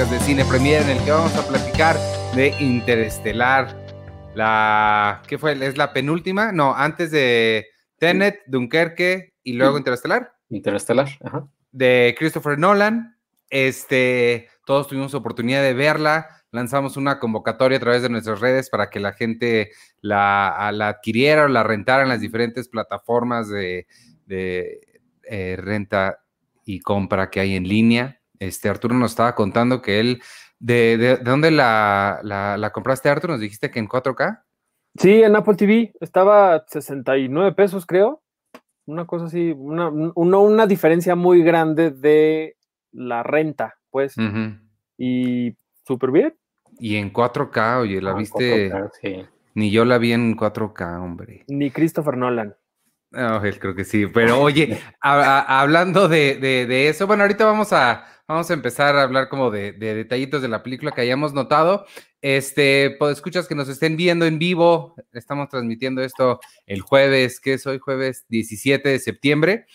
podcast de Cine Premier en el que vamos a platicar de Interestelar. La, ¿qué fue? ¿Es la penúltima? No, antes de Tenet, Dunkerque y luego Interestelar. Interestelar, ajá. De Christopher Nolan. Este, todos tuvimos oportunidad de verla. Lanzamos una convocatoria a través de nuestras redes para que la gente la, la adquiriera o la rentara en las diferentes plataformas de, de eh, renta y compra que hay en línea. Este Arturo nos estaba contando que él, ¿de, de, dónde la, la, la, compraste, Arturo? Nos dijiste que en 4K. Sí, en Apple TV estaba 69 pesos, creo. Una cosa así, una, una, una diferencia muy grande de la renta, pues. Uh -huh. Y súper bien. Y en 4K, oye, la ah, viste. 4K, sí. Ni yo la vi en 4K, hombre. Ni Christopher Nolan. Oh, creo que sí, pero oye, a, a, hablando de, de, de, eso, bueno, ahorita vamos a, vamos a empezar a hablar como de, de, detallitos de la película que hayamos notado. Este, pues escuchas que nos estén viendo en vivo, estamos transmitiendo esto el jueves, que es hoy jueves 17 de septiembre.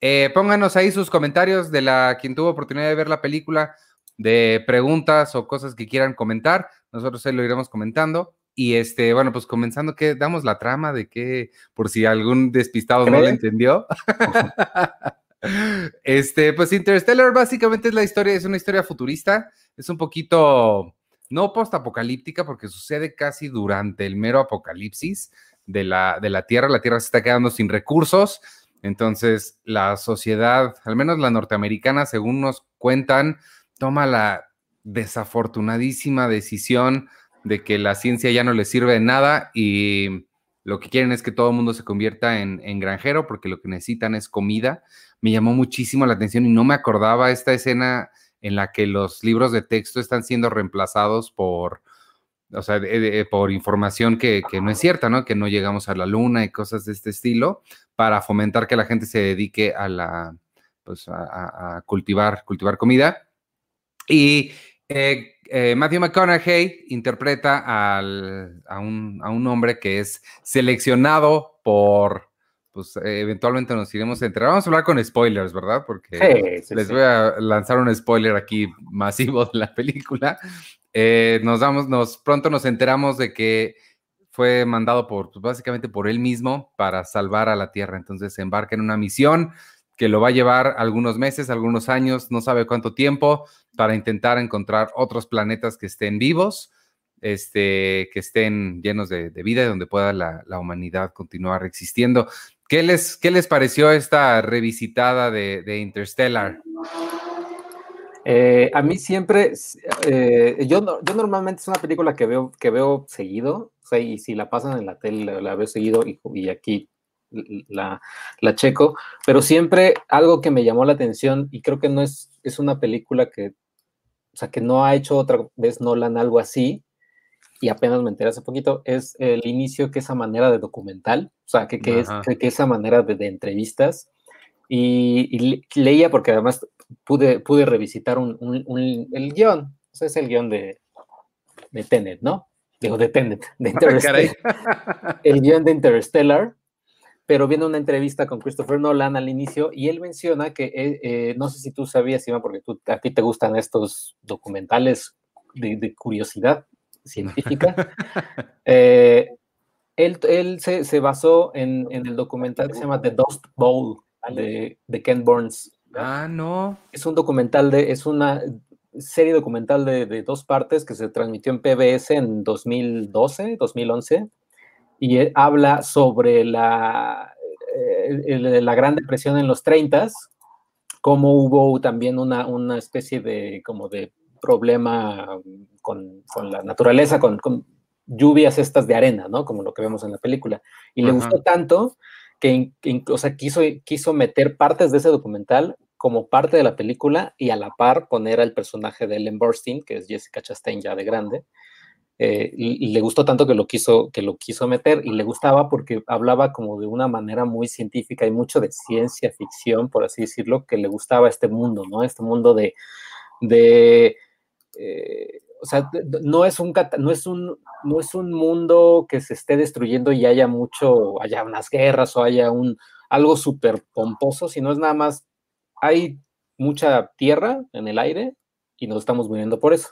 Eh, pónganos ahí sus comentarios de la quien tuvo oportunidad de ver la película, de preguntas o cosas que quieran comentar. Nosotros ahí lo iremos comentando. Y este, bueno, pues comenzando que damos la trama de que, por si algún despistado no lo entendió. este, pues Interstellar básicamente es la historia, es una historia futurista, es un poquito, no post-apocalíptica, porque sucede casi durante el mero apocalipsis de la, de la Tierra. La Tierra se está quedando sin recursos. Entonces, la sociedad, al menos la norteamericana, según nos cuentan, toma la desafortunadísima decisión de que la ciencia ya no les sirve de nada y lo que quieren es que todo el mundo se convierta en, granjero porque lo que necesitan es comida. Me llamó muchísimo la atención y no me acordaba esta escena en la que los libros de texto están siendo reemplazados por, o sea, de, por información que, que, no es cierta, ¿no? Que no llegamos a la luna y cosas de este estilo para fomentar que la gente se dedique a la, pues a, a cultivar, cultivar comida. Y eh, eh, Matthew McConaughey interpreta al, a, un, a, un, hombre que es seleccionado por, pues eh, eventualmente nos iremos a enterar. Vamos a hablar con spoilers, ¿verdad? Porque sí, sí, les sí. voy a lanzar un spoiler aquí masivo de la película. Eh, nos damos, nos, pronto nos enteramos de que fue mandado por, pues, básicamente por él mismo para salvar a la Tierra. Entonces se embarca en una misión que lo va a llevar algunos meses, algunos años, no sabe cuánto tiempo, para intentar encontrar otros planetas que estén vivos, este, que estén llenos de, vida y donde pueda la, la, humanidad continuar existiendo. ¿Qué les, qué les pareció esta revisitada de, de Interstellar? Eh, a mí siempre, eh, yo, yo normalmente es una película que veo, que veo seguido, o sea, y si la pasan en la tele, la, la veo seguido, y, y aquí la, la, checo, pero siempre algo que me llamó la atención y creo que no es, es una película que, o sea, que no ha hecho otra vez Nolan algo así y apenas me enteré hace poquito, es el inicio que esa manera de documental, o sea, que, que, es, que, que esa manera de, de entrevistas y, y, leía porque además pude, pude revisitar un, un, un el guion, o sea, es el guion de, de Tenet, ¿no? Digo, de Tenet, de Interstellar. el guion de Interstellar, pero viene una entrevista con Christopher Nolan al inicio y él menciona que, eh, eh, no sé si tú sabías, Iván, porque tú, a ti te gustan estos documentales de, de curiosidad científica, eh, él, él se, se, basó en, en, el documental que se llama The Dust Bowl de, de Ken Burns. Ah, no. Es un documental de, es una serie documental de, de dos partes que se transmitió en PBS en 2012, 2011 y habla sobre la, eh, la Gran Depresión en los 30, cómo hubo también una, una especie de, como de problema con, con la naturaleza, con, con, lluvias estas de arena, ¿no? Como lo que vemos en la película. Y le gustó tanto que, que o sea, quiso, quiso meter partes de ese documental como parte de la película y a la par poner al personaje de Ellen Burstyn, que es Jessica Chastain ya de grande, eh, le gustó tanto que lo quiso que lo quiso meter y le gustaba porque hablaba como de una manera muy científica y mucho de ciencia ficción por así decirlo que le gustaba este mundo no este mundo de de eh, o sea no es un no es un no es un mundo que se esté destruyendo y haya mucho haya unas guerras o haya un algo súper pomposo sino es nada más hay mucha tierra en el aire y nos estamos muriendo por eso.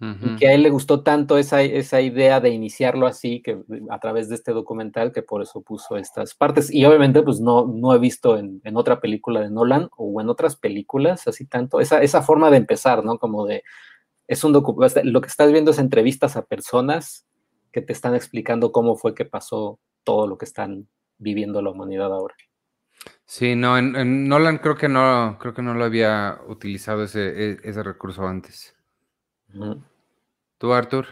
Y que a él le gustó tanto esa, esa idea de iniciarlo así, que a través de este documental, que por eso puso estas partes. Y obviamente, pues no, no he visto en, en otra película de Nolan o en otras películas así tanto, esa, esa forma de empezar, ¿no? Como de, es un documental, lo que estás viendo es entrevistas a personas que te están explicando cómo fue que pasó todo lo que están viviendo la humanidad ahora. Sí, no, en, Nolan creo que no, creo que no lo había utilizado ese, e, ese recurso antes. ¿Tú, Arthur?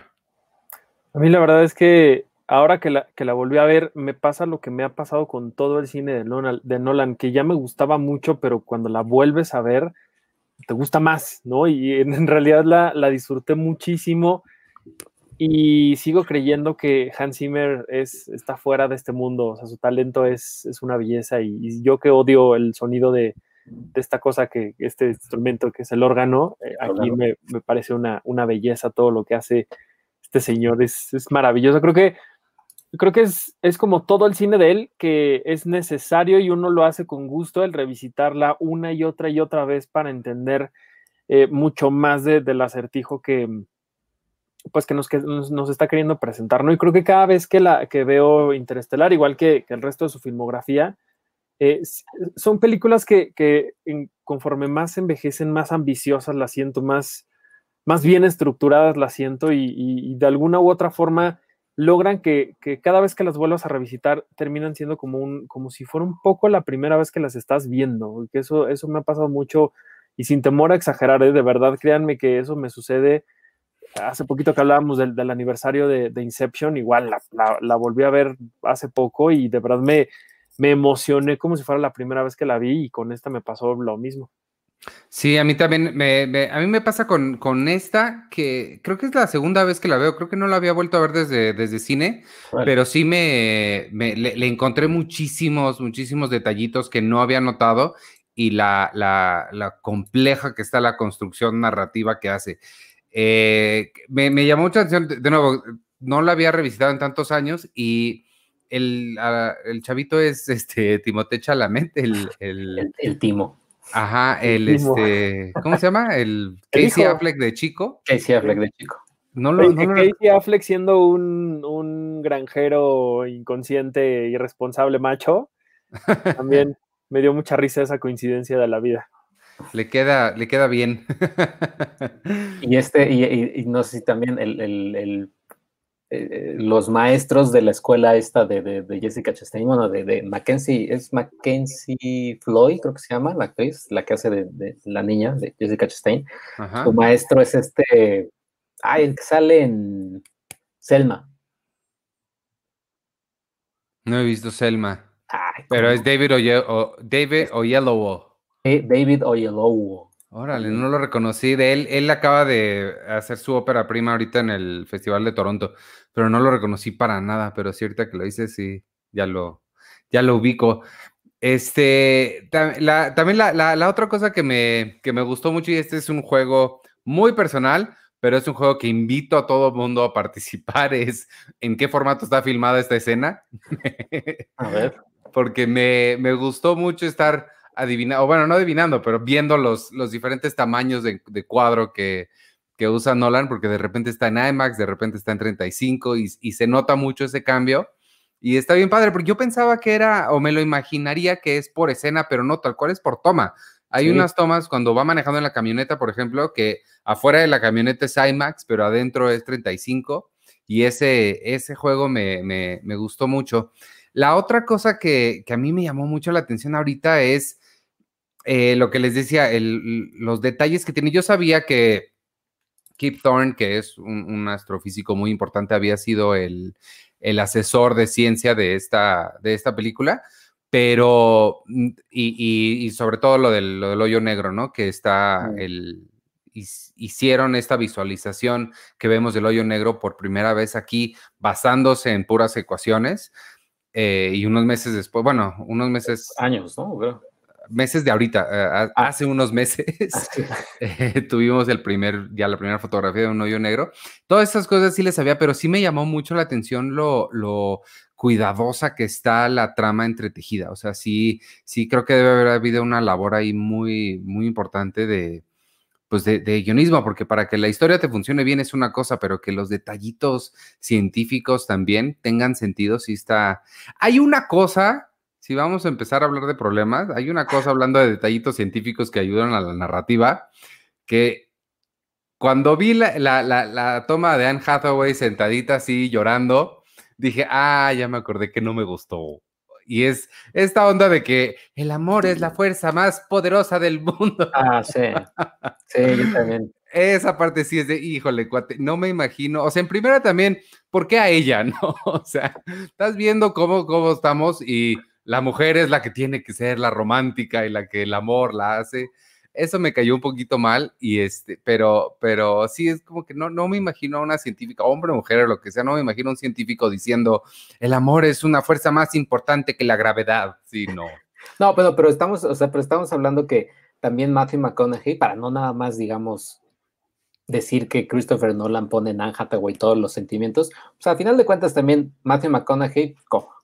A mí la verdad es que ahora que la, que la volví a ver, me pasa lo que me ha pasado con todo el cine de Nolan, de Nolan, que ya me gustaba mucho, pero cuando la vuelves a ver, te gusta más, ¿no? Y en, realidad la, la disfruté muchísimo y sigo creyendo que Hans Zimmer es, está fuera de este mundo, o sea, su talento es, es una belleza y, yo que odio el sonido de, de, esta cosa, que este instrumento que es el órgano, eh, aquí me, me, parece una, una, belleza todo lo que hace este señor, es, es maravilloso. Creo que, creo que es, es, como todo el cine de él, que es necesario y uno lo hace con gusto, el revisitarla una y otra y otra vez para entender eh, mucho más de, del acertijo que pues que nos, nos, está queriendo presentar, ¿no? Y creo que cada vez que, la, que veo Interestelar, igual que, el resto de su filmografía, eh, son películas que, conforme más envejecen, más ambiciosas las siento, más, más bien estructuradas las siento y, de alguna u otra forma logran que, cada vez que las vuelvas a revisitar terminan siendo como, un, como si fuera un poco la primera vez que las estás viendo, que eso, eso me ha pasado mucho y sin temor a exagerar, ¿eh? de verdad, créanme que eso me sucede hace poquito que hablábamos del, del aniversario de, Inception, igual la, la, volví a ver hace poco y de verdad me, me emocioné como si fuera la primera vez que la vi y con esta me pasó lo mismo. Sí, a mí también, me, a mí me pasa con, con, esta, que creo que es la segunda vez que la veo, creo que no la había vuelto a ver desde, desde cine, pero sí me, me le, le, encontré muchísimos, muchísimos detallitos que no había notado y la, la, la compleja que está la construcción narrativa que hace. Eh, me, llamó mucha atención, de, nuevo, no la había revisitado en tantos años y el, ah, el chavito es este Timote Chalamet, el, el, el, Timo. Ajá, el, este, ¿cómo se llama? El Casey Affleck de chico. Casey Affleck de chico. No lo, no Casey Affleck siendo un, un granjero inconsciente, irresponsable macho, también me dio mucha risa esa coincidencia de la vida. Le queda, le queda bien. y este, y, no sé si también el, el, el, eh, los maestros de la escuela esta de, de, de Jessica Chastain, bueno, de, de, Mackenzie, es Mackenzie Floyd, creo que se llama, la actriz, la que hace de, la niña de Jessica Chastain. Su maestro es este, ay, el que sale en Selma. No he visto Selma. pero es David, Oye o, David Oyelowo. David Oyelowo. Órale, no lo reconocí de él. Él acaba de hacer su ópera prima ahorita en el Festival de Toronto, pero no lo reconocí para nada. Pero sí, ahorita que lo hice, sí, ya lo, ya lo ubico. Este, la, también la, la, otra cosa que me, que me gustó mucho, y este es un juego muy personal, pero es un juego que invito a todo el mundo a participar, es en qué formato está filmada esta escena. A ver. Porque me, me gustó mucho estar adivinando, o bueno, no adivinando, pero viendo los, los diferentes tamaños de, cuadro que, que, usa Nolan, porque de repente está en IMAX, de repente está en 35 y, y, se nota mucho ese cambio. Y está bien padre, porque yo pensaba que era, o me lo imaginaría que es por escena, pero no, tal cual es por toma. Hay unas tomas cuando va manejando en la camioneta, por ejemplo, que afuera de la camioneta es IMAX, pero adentro es 35. Y ese, ese juego me, me, me gustó mucho. La otra cosa que, que, a mí me llamó mucho la atención ahorita es eh, lo que les decía, los detalles que tiene. Yo sabía que Kip Thorne, que es un, astrofísico muy importante, había sido el, asesor de ciencia de esta, de esta película, pero, mm, y, sobre todo lo del, hoyo negro, ¿no? Que está el, hicieron esta visualización que vemos del hoyo negro por primera vez aquí, basándose en puras ecuaciones. Eh, y unos meses después, bueno, unos meses. Años, ¿no? meses de ahorita, eh, ah. hace unos meses eh, tuvimos el primer, ya la primera fotografía de un hoyo negro. Todas esas cosas sí les sabía, pero sí me llamó mucho la atención lo, lo cuidadosa que está la trama entretejida. O sea, sí, sí creo que debe haber habido una labor ahí muy, muy importante de, pues de, guionismo, porque para que la historia te funcione bien es una cosa, pero que los detallitos científicos también tengan sentido, si está... Hay una cosa, si vamos a empezar a hablar de problemas, hay una cosa hablando de detallitos científicos que ayudan a la narrativa, que cuando vi la, la toma de Anne Hathaway sentadita así llorando, dije, ah, ya me acordé que no me gustó. Y es esta onda de que el amor es la fuerza más poderosa del mundo. Ah, sí. Sí, yo también. Esa parte sí es de, híjole, cuate, no me imagino. O sea, en primera también, ¿por qué a ella, no? O sea, estás viendo cómo, cómo estamos y la mujer es la que tiene que ser la romántica y la que el amor la hace eso me cayó un poquito mal y este, pero, pero sí es como que no, no me imagino a una científica, hombre, mujer o lo que sea, no me imagino a un científico diciendo el amor es una fuerza más importante que la gravedad, sí, no. No, pero, pero estamos, o sea, pero estamos hablando que también Matthew McConaughey, para no nada más, digamos, decir que Christopher Nolan pone en Anne Hathaway todos los sentimientos, o sea, a final de cuentas también Matthew McConaughey,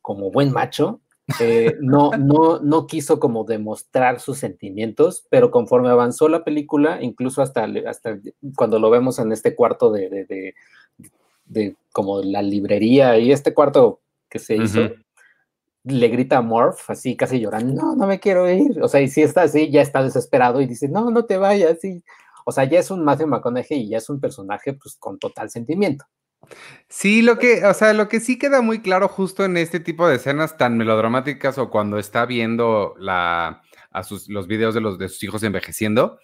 como buen macho, eh, no, no, no quiso como demostrar sus sentimientos, pero conforme avanzó la película, incluso hasta, hasta cuando lo vemos en este cuarto de, de, como la librería y este cuarto que se hizo, le grita a Morph, así casi llorando, no, no me quiero ir. O sea, y si está así, ya está desesperado y dice, no, no te vayas. O sea, ya es un Matthew McConaughey y ya es un personaje pues con total sentimiento. Sí, lo que, o sea, lo que sí queda muy claro justo en este tipo de escenas tan melodramáticas o cuando está viendo la, los videos de, los, de sus hijos envejeciendo,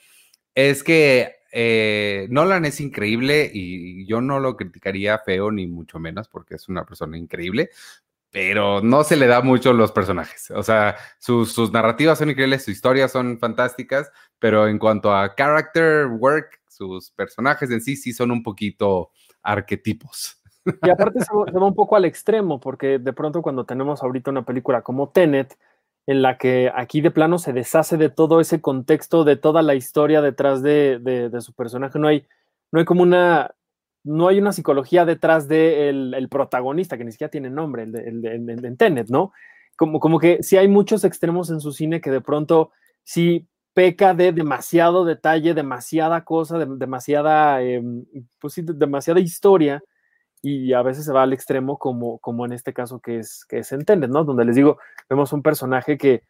es que eh, Nolan es increíble y yo no lo criticaría feo ni mucho menos porque es una persona increíble, pero no se le da mucho los personajes. O sea, sus, sus narrativas son increíbles, sus historias son fantásticas, pero en cuanto a character work, sus personajes en sí sí son un poquito arquetipos. Y aparte se, va un poco al extremo, porque de pronto cuando tenemos ahorita una película como Tenet, en la que aquí de plano se deshace de todo ese contexto, de toda la historia detrás de, su personaje, no hay, no hay como una, no hay una psicología detrás del el protagonista, que ni siquiera tiene nombre, el, en Tenet, ¿no? Como, como que sí hay muchos extremos en su cine que de pronto sí peca de demasiado detalle, demasiada cosa, de, demasiada, em, pues sí, demasiada historia y a veces se va al extremo como, como en este caso que es, que es Entender, ¿no? Donde les digo, vemos un personaje que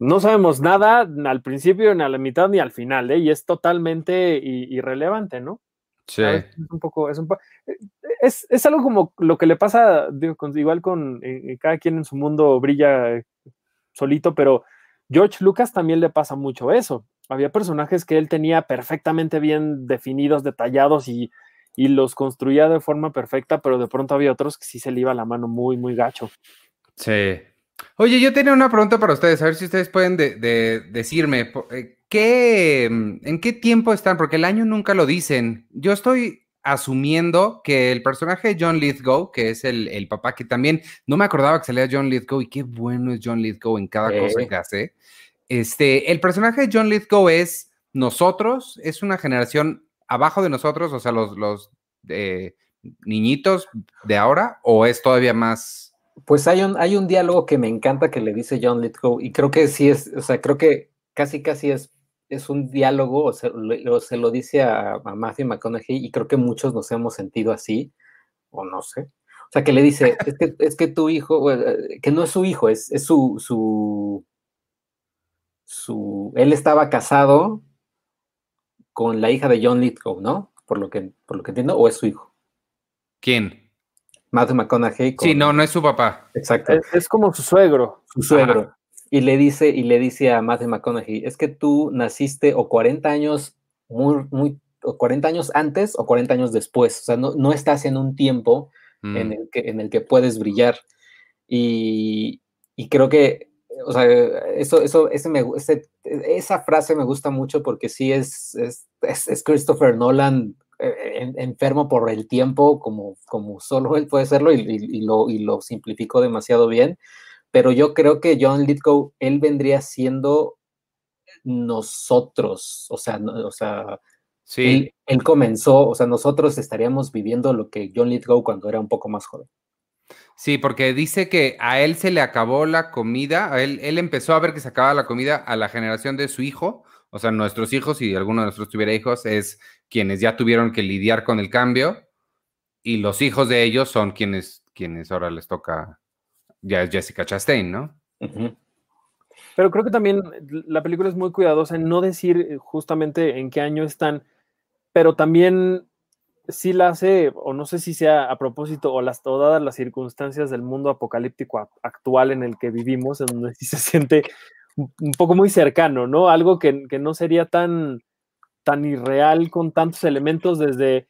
no sabemos nada al principio, ni a la mitad, ni al final, ¿eh? Y es totalmente irrelevante, ¿no? Sí. Es un poco, es, un eh, es, es, algo como lo que le pasa, digo, igual con eh, cada quien en su mundo brilla solito, pero George Lucas también le pasa mucho eso. Había personajes que él tenía perfectamente bien definidos, detallados y, los construía de forma perfecta, pero de pronto había otros que sí se le iba la mano muy, muy gacho. Sí. Oye, yo tenía una pregunta para ustedes, a ver si ustedes pueden decirme, eh, ¿qué, ¿en qué tiempo están? Porque el año nunca lo dicen. Yo estoy asumiendo que el personaje de John Lithgow, que es el, papá, que también no me acordaba que salía John Lithgow y qué bueno es John Lithgow en cada cosa que hace. Este, el personaje de John Lithgow es nosotros, es una generación abajo de nosotros, o sea, los, los eh, niñitos de ahora, o es todavía más. Pues hay un, hay un diálogo que me encanta que le dice John Lithgow, y creo que sí es, o sea, creo que casi casi es es un diálogo, o se, se lo dice a, Matthew McConaughey, y creo que muchos nos hemos sentido así, o no sé. O sea, que le dice, es que, es que tu hijo, eh, que no es su hijo, es, es su, su, su, él estaba casado con la hija de John Lithgow, ¿no? Por lo que, por lo que entiendo, o es su hijo. ¿Quién? Matthew McConaughey. Sí, no, no es su papá. Exacto. Es, como su suegro. Su suegro y le dice, y le dice a Matthew McConaughey, es que tú naciste o 40 años muy, muy, o 40 años antes o 40 años después, o sea, no, no estás en un tiempo en, mm. el que, en el que puedes brillar. Y, y creo que, o sea, eso, eso, ese me, esa frase me gusta mucho porque sí es, es, es, Christopher Nolan eh, enfermo por el tiempo, como, como solo él puede serlo, y, y, lo, y lo simplificó demasiado bien pero yo creo que John Lithgow, él vendría siendo nosotros, o sea, o sea, sí. Él, comenzó, o sea, nosotros estaríamos viviendo lo que John Lithgow cuando era un poco más joven. Sí, porque dice que a él se le acabó la comida, a él, él empezó a ver que se acababa la comida a la generación de su hijo, O sea, nuestros hijos, si alguno de nosotros tuviera hijos, es quienes ya tuvieron que lidiar con el cambio y los hijos de ellos son quienes, quienes ahora les toca, ya es Jessica Chastain, ¿no? Pero creo que también la película es muy cuidadosa en no decir eh, justamente en qué año están, pero también sí la hace, o no sé si sea a propósito o las todas las circunstancias del mundo apocalíptico actual en el que vivimos, en donde sí se siente un poco muy cercano, ¿no? Algo que, que no sería tan, tan irreal con tantos elementos desde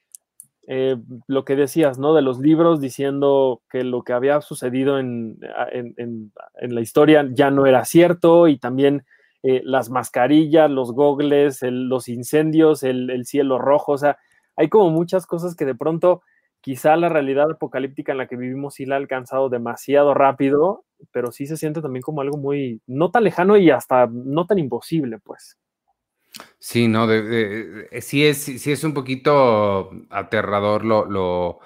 eh, lo que decías, ¿no? De los libros diciendo que lo que había sucedido en, en, la historia ya no era cierto y también eh, las mascarillas, los gogles, los incendios, el, el, cielo rojo, o sea, hay como muchas cosas que de pronto quizá la realidad apocalíptica en la que vivimos sí la ha alcanzado demasiado rápido, pero sí se siente también como algo muy, no tan lejano y hasta no tan imposible, pues. Sí, no, sí, es, sí es un poquito aterrador lo, lo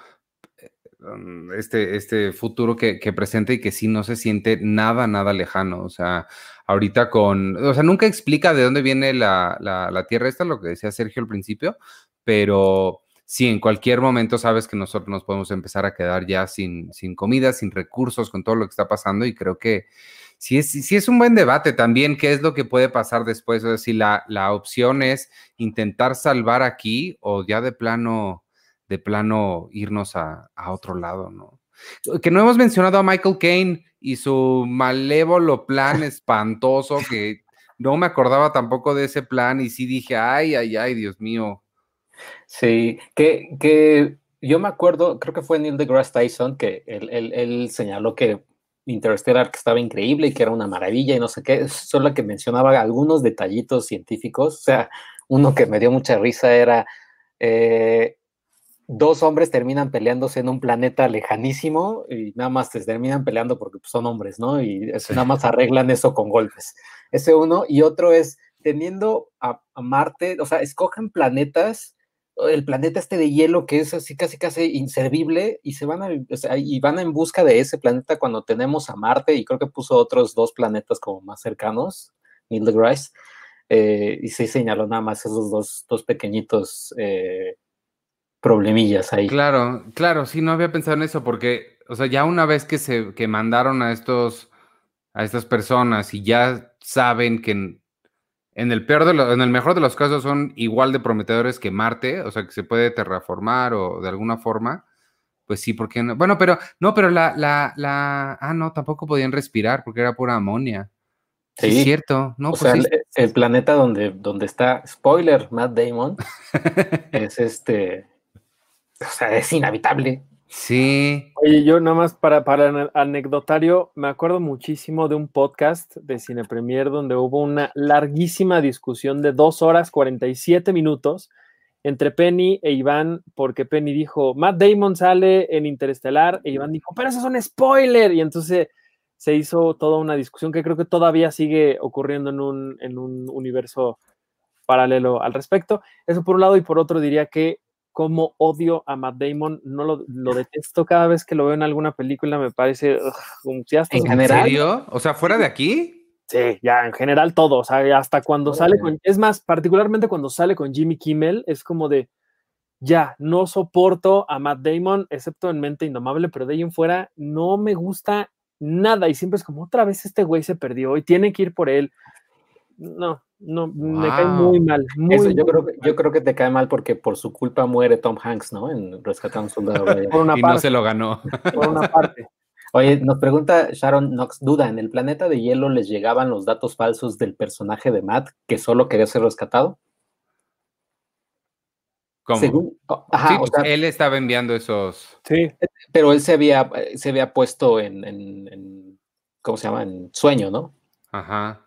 um, este, este futuro que, presenta y que sí no se siente nada, nada lejano. O sea, ahorita con, o sea, nunca explica de dónde viene la, la Tierra esta, lo que decía Sergio al principio, pero sí, en cualquier momento sabes que nosotros nos podemos empezar a quedar ya sin, sin comida, sin recursos, con todo lo que está pasando y creo que sí es, sí es un buen debate también, qué es lo que puede pasar después, o sea, si la, la opción es intentar salvar aquí o ya de plano, de plano irnos a, a otro lado, ¿no? Que no hemos mencionado a Michael Caine y su malévolo plan espantoso que no me acordaba tampoco de ese plan y sí dije, ay, ay, ay, Dios mío, Sí, que, que yo me acuerdo, creo que fue Neil deGrasse Tyson, que él, él, señaló que Interstellar que estaba increíble y que era una maravilla y no sé qué, solo que mencionaba algunos detallitos científicos, o sea, uno que me dio mucha risa era eh, dos hombres terminan peleándose en un planeta lejanísimo y nada más se terminan peleando porque pues, son hombres, ¿no? Y nada más arreglan eso con golpes. Ese uno y otro es teniendo a, a Marte, o sea, escogen planetas el planeta este de hielo que es así casi casi inservible y se van a, y van en busca de ese planeta cuando tenemos a Marte y creo que puso otros dos planetas como más cercanos, Neil deGrasse, eh, y se señaló nada más esos dos, dos pequeñitos eh, problemillas ahí. Claro, claro, sí, no había pensado en eso porque, o sea, ya una vez que se que mandaron a estos a estas personas y ya saben que en el peor de en el mejor de los casos son igual de prometedores que Marte, o sea que se puede terraformar o de alguna forma, pues sí, porque no? Bueno, pero no, pero la, la, la, ah, no, tampoco podían respirar porque era pura amonia. Sí, es cierto, ¿no? O pues sea, el, planeta donde, donde está, spoiler, Matt Damon, es este, o sea, es inhabitable. Sí. Oye, yo nada más para, para anecdotario, me acuerdo muchísimo de un podcast de Cine Premier donde hubo una larguísima discusión de dos horas 47 minutos entre Penny e Iván, porque Penny dijo, Matt Damon sale en Interestelar, e Iván dijo, pero eso es un spoiler, y entonces se hizo toda una discusión que creo que todavía sigue ocurriendo en un, en un universo paralelo al respecto. Eso por un lado, y por otro diría que cómo odio a Matt Damon, no lo, detesto cada vez que lo veo en alguna película, me parece ¿En general? serio? O sea, fuera de aquí. Sí, ya en general todo, o sea, hasta cuando sale con, es más, particularmente cuando sale con Jimmy Kimmel, es como de, ya, no soporto a Matt Damon, excepto en Mente Indomable, pero de ahí en fuera no me gusta nada y siempre es como, otra vez este güey se perdió y tiene que ir por él. No, no, me cae muy mal. yo, creo, yo creo que te cae mal porque por su culpa muere Tom Hanks, ¿no? En Rescatando un Soldado y no se lo ganó. Por una parte. Oye, nos pregunta Sharon Knox, duda, ¿en el planeta de hielo les llegaban los datos falsos del personaje de Matt que solo quería ser rescatado? ¿Cómo? Oh, pues, él estaba enviando esos. Sí. Pero él se había, se había puesto en, en, ¿cómo se llama? En sueño, ¿no? Ajá.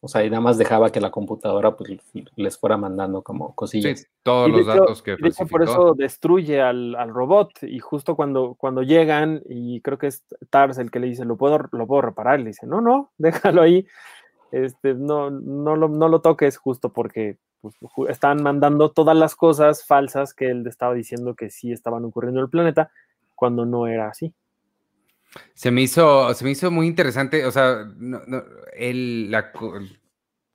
O sea, y nada más dejaba que la computadora pues, les fuera mandando como cosillas. Sí, todos los datos que Por eso destruye al, robot y justo cuando, cuando llegan, y creo que es Tars el que le dice, ¿lo puedo, lo puedo reparar? Le dice, no, no, déjalo ahí, este, no, no, lo, no lo toques justo porque pues, están mandando todas las cosas falsas que él estaba diciendo que sí estaban ocurriendo en el planeta cuando no era así. Se me hizo, se me hizo muy interesante, o sea, el,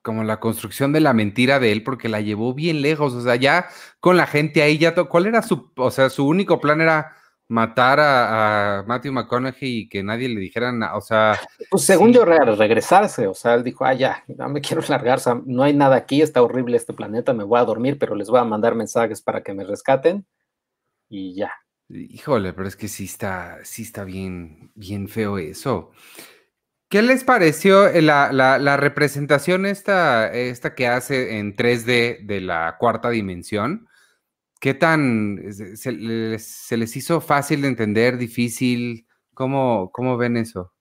como la construcción de la mentira de él, porque la llevó bien lejos. O sea, ya con la gente ahí, ya, ¿cuál era su, o sea, su único plan era matar a, Matthew McConaughey y que nadie le dijera nada, o sea... Pues según yo, regresarse, o sea, él dijo, ah, ya, no me quiero largar, o sea, no hay nada aquí, está horrible este planeta, me voy a dormir, pero les voy a mandar mensajes para que me rescaten y ya. Híjole, pero es que sí está, sí está bien, bien feo eso. ¿Qué les pareció la, representación esta, esta que hace en 3D de la cuarta dimensión? ¿Qué tan se, les, hizo fácil de entender, difícil? ¿Cómo, cómo ven eso?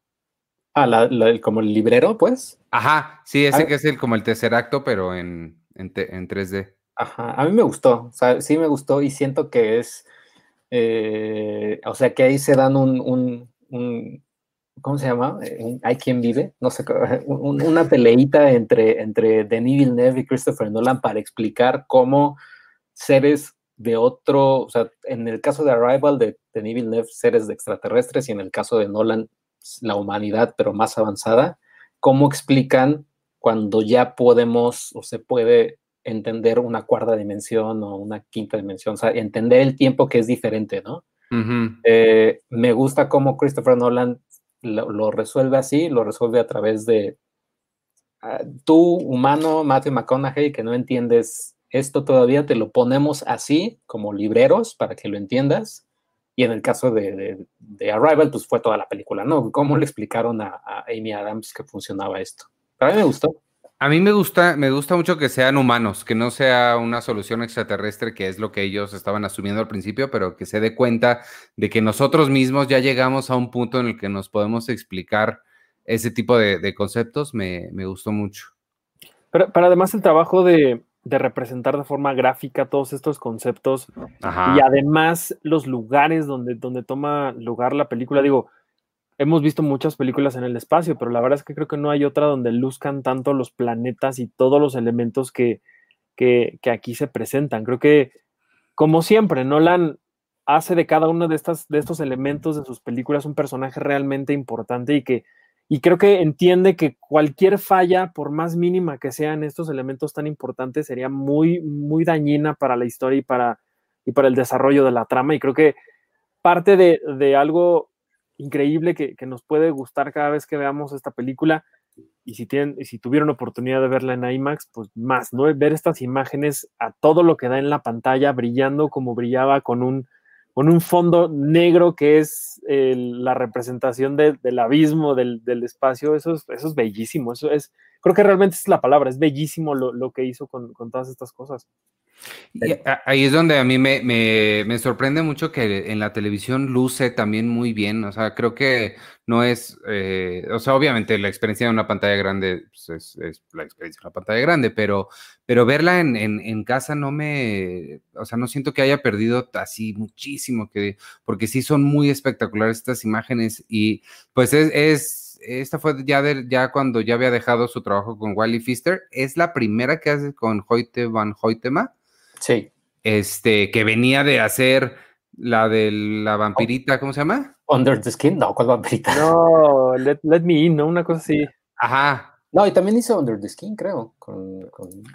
Ah, como el librero, pues. Ajá, sí, ese que es el como el tercer acto, pero en, en, 3D. Ajá, a mí me gustó, o sea, sí me gustó y siento que es, eh, o sea, que ahí se dan un, un, ¿cómo se llama? Eh, hay quien vive, no sé, una peleita entre, entre Denis Villeneuve y Christopher Nolan para explicar cómo seres de otro, o sea, en el caso de Arrival de Denis Villeneuve, seres de extraterrestres, y en el caso de Nolan, la humanidad, pero más avanzada, ¿cómo explican cuando ya podemos o se puede entender una cuarta dimensión o una quinta dimensión? O sea, entender el tiempo que es diferente, ¿no? Eh, me gusta cómo Christopher Nolan lo, resuelve así, lo resuelve a través de ah, tú, humano, Matthew McConaughey, que no entiendes esto todavía te lo ponemos así, como libreros, para que lo entiendas. Y en el caso de, Arrival, pues fue toda la película, ¿no? ¿Cómo le explicaron a, Amy Adams que funcionaba esto? a mí me gustó. A mí me gusta, me gusta mucho que sean humanos, que no sea una solución extraterrestre, que es lo que ellos estaban asumiendo al principio, pero que se dé cuenta de que nosotros mismos ya llegamos a un punto en el que nos podemos explicar ese tipo de, conceptos. Me, me, gustó mucho. Pero, pero además el trabajo de, de representar de forma gráfica todos estos conceptos y además los lugares donde, donde toma lugar la película. Digo, hemos visto muchas películas en el espacio, pero la verdad es que creo que no hay otra donde luzcan tanto los planetas y todos los elementos que, que, aquí se presentan. Creo que, como siempre, Nolan hace de cada uno de, de estos elementos de sus películas un personaje realmente importante y que y creo que entiende que cualquier falla, por más mínima que sean estos elementos tan importantes, sería muy, muy dañina para la historia y para, y para el desarrollo de la trama. Y creo que parte de, algo increíble que, nos puede gustar cada vez que veamos esta película, y si, tienen, y si tuvieron oportunidad de verla en IMAX, pues más, ¿no? Ver estas imágenes a todo lo que da en la pantalla, brillando como brillaba con un con un fondo negro que es la representación del abismo, del, espacio, eso es, eso es bellísimo, eso es, creo que realmente es la palabra, es bellísimo lo, que hizo con, todas estas cosas. Y ahí es donde a mí me, sorprende mucho que en la televisión luce también muy bien. O sea, creo que no es, eh, o sea, obviamente la experiencia de una pantalla grande pues, es, la experiencia de una pantalla grande, pero, pero verla en, casa no me, o sea, no siento que haya perdido así muchísimo, que, porque sí son muy espectaculares estas imágenes y pues es, esta fue ya, ya cuando ya había dejado su trabajo con Wally Pfister, es la primera que hace con Hoyte Van Hoytema Sí. Este, que venía de hacer la de la vampirita, ¿cómo se llama? Under the Skin, no, ¿cuál vampirita? No, Let, Me In, ¿no? Una cosa así. Ajá. No, y también hizo Under the Skin, creo. Con,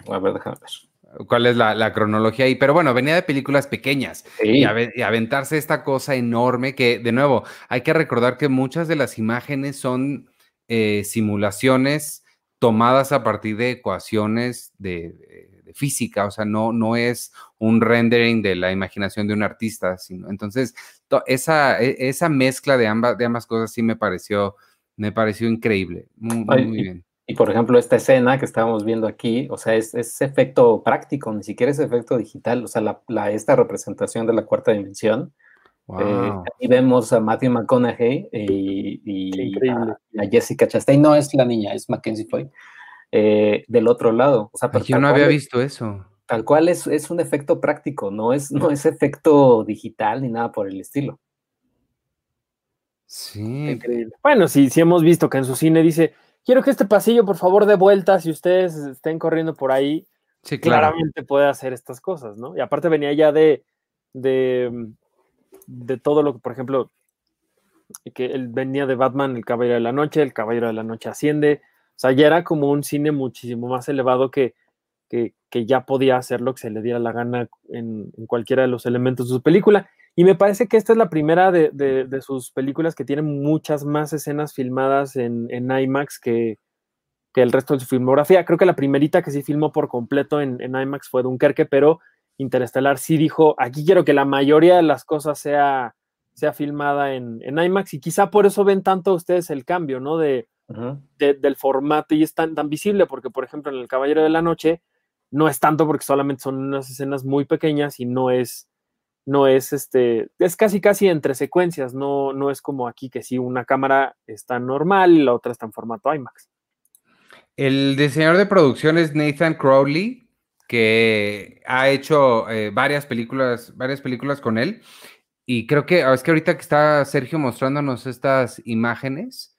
a ver, déjame ver. ¿Cuál es la, cronología ahí? Pero bueno, venía de películas pequeñas y, aventarse esta cosa enorme que, de nuevo, hay que recordar que muchas de las imágenes son eh, simulaciones tomadas a partir de ecuaciones de física, o sea, no, no es un rendering de la imaginación de un artista, sino entonces esa, e, esa mezcla de ambas, de ambas cosas sí me pareció, me pareció increíble, muy, bien. Y por ejemplo, esta escena que estábamos viendo aquí, o sea, es, es efecto práctico, ni siquiera es efecto digital, o sea, la, esta representación de la cuarta dimensión. Eh, aquí vemos a Matthew McConaughey y, a, Jessica Chastain, no es la niña, es Mackenzie Foy. Eh, del otro lado. O sea, yo no había visto eso. Tal cual es, es, un efecto práctico, no es, no es efecto digital ni nada por el estilo. Sí. Increíble. Bueno, sí, sí hemos visto que en su cine dice, quiero que este pasillo por favor de vuelta, si ustedes estén corriendo por ahí, sí, claramente puede hacer estas cosas, ¿no? Y aparte venía ya de, de, de todo lo que, por ejemplo, que él venía de Batman, el Caballero de la Noche, el Caballero de la Noche asciende, sea, ya era como un cine muchísimo más elevado que, que, ya podía hacer lo que se le diera la gana en, cualquiera de los elementos de su película. Y me parece que esta es la primera de, sus películas que tiene muchas más escenas filmadas en, IMAX que, que, el resto de su filmografía. Creo que la primerita que sí filmó por completo en, en IMAX fue Dunkerque, pero Interestelar sí dijo, aquí quiero que la mayoría de las cosas sea, sea filmada en, en IMAX y quizá por eso ven tanto ustedes el cambio, ¿no? De, del formato y es tan, tan visible, porque por ejemplo en El Caballero de la Noche no es tanto porque solamente son unas escenas muy pequeñas y no es, no es este, es casi casi entre secuencias, no, no es como aquí que si una cámara está normal y la otra está en formato IMAX. El diseñador de producción es Nathan Crowley, que ha hecho eh, varias películas, varias películas con él. Y creo que es que ahorita que está Sergio mostrándonos estas imágenes,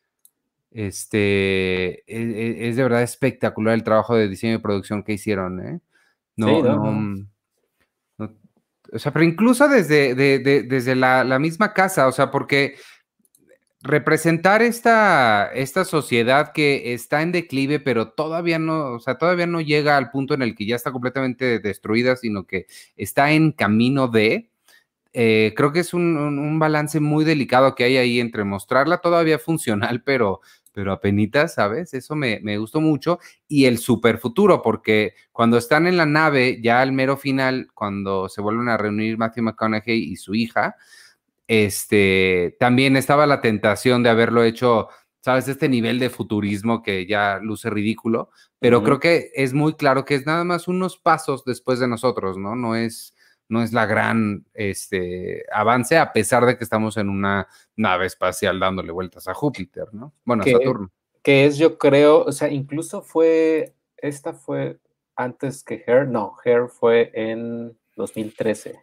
este, e, e, es, de verdad espectacular el trabajo de diseño y producción que hicieron, ¿eh? No, no, mm, o sea, pero incluso desde, desde la, misma casa, o sea, porque representar esta, esta sociedad que está en declive, pero todavía no, o sea, todavía no llega al punto en el que ya está completamente destruida, sino que está en camino de, eh, creo que es un, balance muy delicado que hay ahí entre mostrarla todavía funcional, pero, pero apenas, ¿sabes? Eso me, gustó mucho. Y el super futuro, porque cuando están en la nave, ya al mero final, cuando se vuelven a reunir Matthew McConaughey y su hija, este, también estaba la tentación de haberlo hecho, ¿sabes? Este nivel de futurismo que ya luce ridículo, pero creo que es muy claro que es nada más unos pasos después de nosotros, ¿no? No es no es la gran este, avance, a pesar de que estamos en una nave espacial dándole vueltas a Júpiter, ¿no? Bueno, a Saturno. Que es, yo creo, o sea, incluso fue, esta fue antes que Hair, no, Hair fue en 2013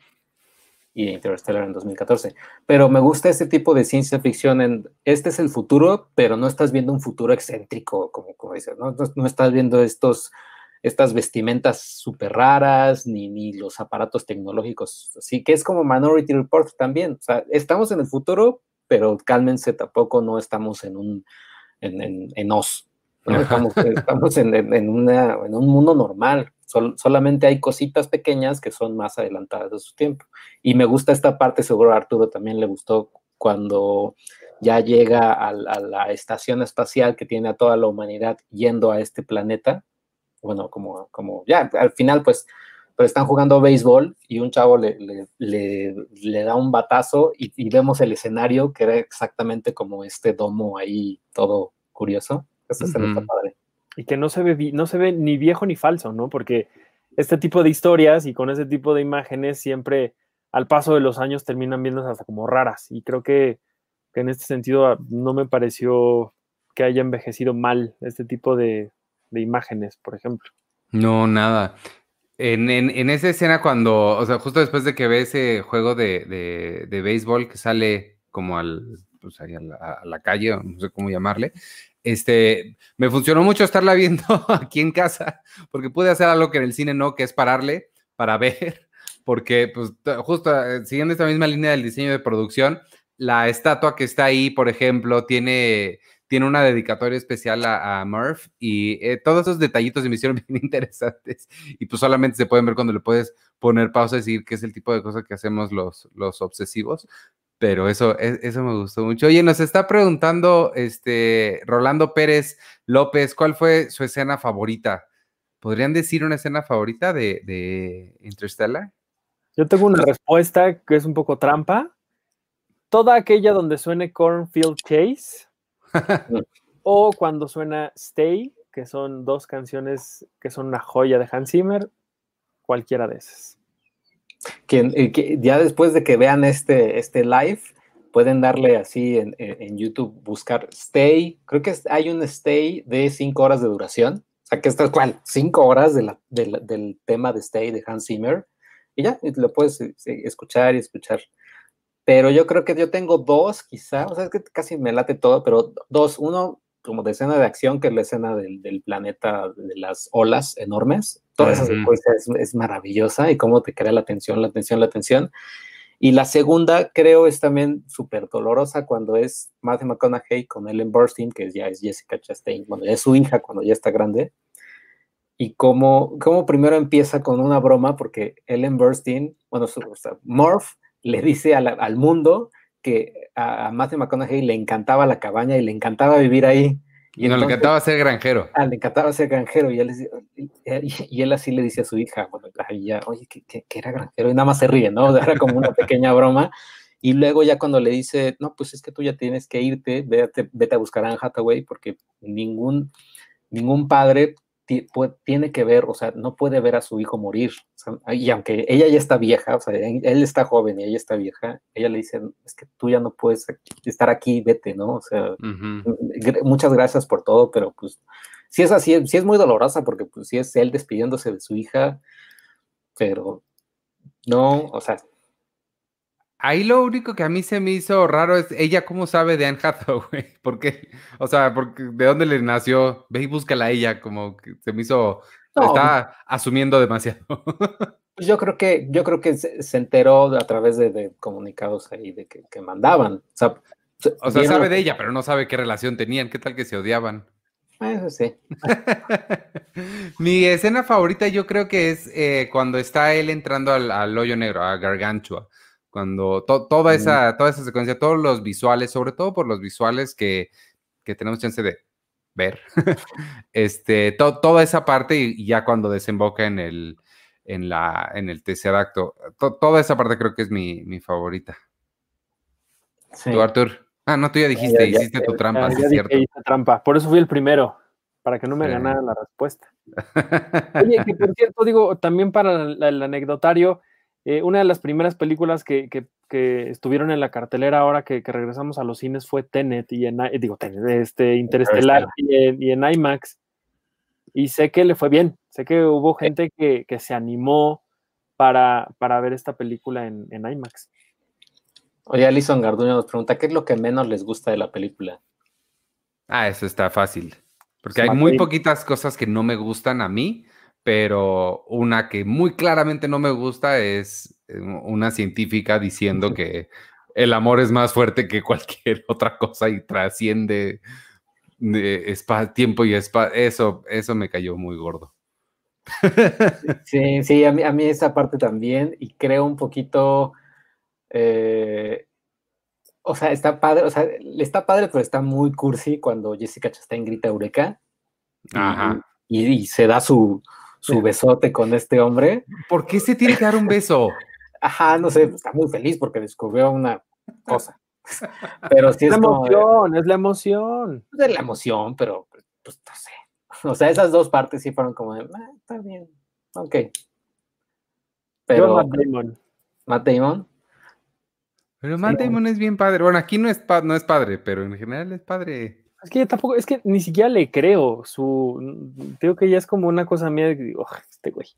y Interstellar en 2014. Pero me gusta este tipo de ciencia ficción en, este es el futuro, pero no estás viendo un futuro excéntrico, como, como dices, ¿no? No estás viendo estos estas vestimentas súper raras, ni, ni los aparatos tecnológicos. Así que es como Minority Report también. O sea, estamos en el futuro, pero cálmense, tampoco no estamos en un en, en, en os. Estamos, estamos en, en, una, en, un mundo normal. solamente hay cositas pequeñas que son más adelantadas de su tiempo. Y me gusta esta parte, seguro a Arturo también le gustó cuando ya llega a, a la estación espacial que tiene a toda la humanidad yendo a este planeta bueno, como, como ya, al final pues, pues están jugando béisbol y un chavo le, le, le, da un batazo y, vemos el escenario que era exactamente como este domo ahí todo curioso. Eso está padre. Y que no se, ve, no se ve ni viejo ni falso, ¿no? Porque este tipo de historias y con ese tipo de imágenes siempre al paso de los años terminan viéndose hasta como raras. Y creo que, que en este sentido ah, no me pareció que haya envejecido mal este tipo de, de imágenes, por ejemplo. No, nada. En, esa escena cuando, o sea, justo después de que ve ese juego de, béisbol que sale como al, pues a, la, calle, no sé cómo llamarle, este, me funcionó mucho estarla viendo aquí en casa, porque pude hacer algo que en el cine no, que es pararle para ver, porque pues justo eh, siguiendo esta misma línea del diseño de producción, la estatua que está ahí, por ejemplo, tiene tiene una dedicatoria especial a, Murph y eh, todos esos detallitos me hicieron bien interesantes y pues solamente se pueden ver cuando le puedes poner pausa y decir que es el tipo de cosas que hacemos los, los obsesivos. Pero eso, e, eso me gustó mucho. Oye, nos está preguntando este Rolando Pérez López, ¿cuál fue su escena favorita? ¿Podrían decir una escena favorita de, de Interstellar? Yo tengo una respuesta que es un poco trampa. Toda aquella donde suene Cornfield Chase o cuando suena Stay, que son dos canciones que son una joya de Hans Zimmer, cualquiera de esas. Eh, que, ya después de que vean este, este live, pueden darle así en, YouTube, buscar Stay. Creo que hay un Stay de cinco horas de duración. O sea, que es cual, cinco horas del tema de Stay de Hans Zimmer. Y ya, lo puedes eh, escuchar y escuchar pero yo creo que yo tengo dos, quizá, o sea, es que casi me late todo, pero dos, uno como de escena de acción, que es la escena del, del planeta de las olas enormes, toda esa secuencia es, es, maravillosa y cómo te crea la tensión, la tensión, la tensión. Y la segunda, creo, es también súper dolorosa cuando es Matthew McConaughey con Ellen Burstyn, que ya es Jessica Chastain, bueno, es su hija cuando ya está grande. Y cómo, cómo primero empieza con una broma, porque Ellen Burstyn, bueno, su, o sea, Morph le dice al mundo que a, Matthew McConaughey le encantaba la cabaña y le encantaba vivir ahí. Y no, le encantaba ser granjero. Ah, le encantaba ser granjero. Y él, y él así le dice a su hija, bueno, ya, oye, que, que, era granjero. Y nada más se ríe, ¿no? Era como una pequeña broma. Y luego ya cuando le dice, no, pues es que tú ya tienes que irte, vete, vete a buscar a Anne Hathaway, porque ningún, ningún padre tiene que ver, o sea, no puede ver a su hijo morir. y aunque ella ya está vieja, o sea, él está joven y ella está vieja, ella le dice, es que tú ya no puedes estar aquí, vete, ¿no? O sea, muchas gracias por todo, pero pues sí es así, sí es muy dolorosa porque pues sí es él despidiéndose de su hija, pero no, o sea, Ahí lo único que a mí se me hizo raro es ella cómo sabe de Anne Hathaway, porque, o sea, porque de dónde le nació, ve y búscala a ella, como que se me hizo, está asumiendo demasiado. Pues yo creo que, yo creo que se, enteró a través de, comunicados ahí de que, mandaban. O sea, o sea sabe de ella, pero no sabe qué relación tenían, qué tal que se odiaban. Eso sí. Mi escena favorita yo creo que es eh, cuando está él entrando al, al hoyo negro, a Gargantua cuando toda, esa, toda esa secuencia, todos los visuales, sobre todo por los visuales que, tenemos chance de ver, este, toda esa parte y, ya cuando desemboca en el, en la, en el tercer acto, toda esa parte creo que es mi, favorita. ¿Tú, Artur? Ah, no, tú ya dijiste, hiciste tu trampa, sí, cierto. Hice trampa, por eso fui el primero, para que no me ganara la respuesta. Oye, que por cierto, digo, también para el anecdotario, eh, una de las primeras películas que, estuvieron en la cartelera ahora que, regresamos a los cines fue Tenet y en, eh, digo, Tenet, este, Interestelar y en, IMAX. Y sé que le fue bien, sé que hubo gente que, se animó para, para, ver esta película en, IMAX. Oye, Alison Garduño nos pregunta, ¿qué es lo que menos les gusta de la película? Ah, eso está fácil. Porque hay muy poquitas cosas que no me gustan a mí, pero una que muy claramente no me gusta es eh, una científica diciendo que el amor es más fuerte que cualquier otra cosa y trasciende tiempo y espacio. Eso, eso me cayó muy gordo. Sí, sí, a mí, a mí esa parte también, y creo un poquito, eh, o sea, está padre, o sea, está padre, pero está muy cursi cuando Jessica Chastain grita Eureka. Ajá. y se da su, su besote con este hombre. ¿Por qué se tiene que dar un beso? Ajá, no sé, está muy feliz porque descubrió una cosa. Pero sí es, la emoción, es la emoción. Es la emoción, pero pues no sé. O sea, esas dos partes sí fueron como de, ah, está bien, ok. Pero Matt Damon. Matt Damon. Pero Matt Damon es bien padre. Bueno, aquí no es, no es padre, pero en general es padre. Es que tampoco, es que ni siquiera le creo su. Digo que ya es como una cosa mía de que digo, este güey.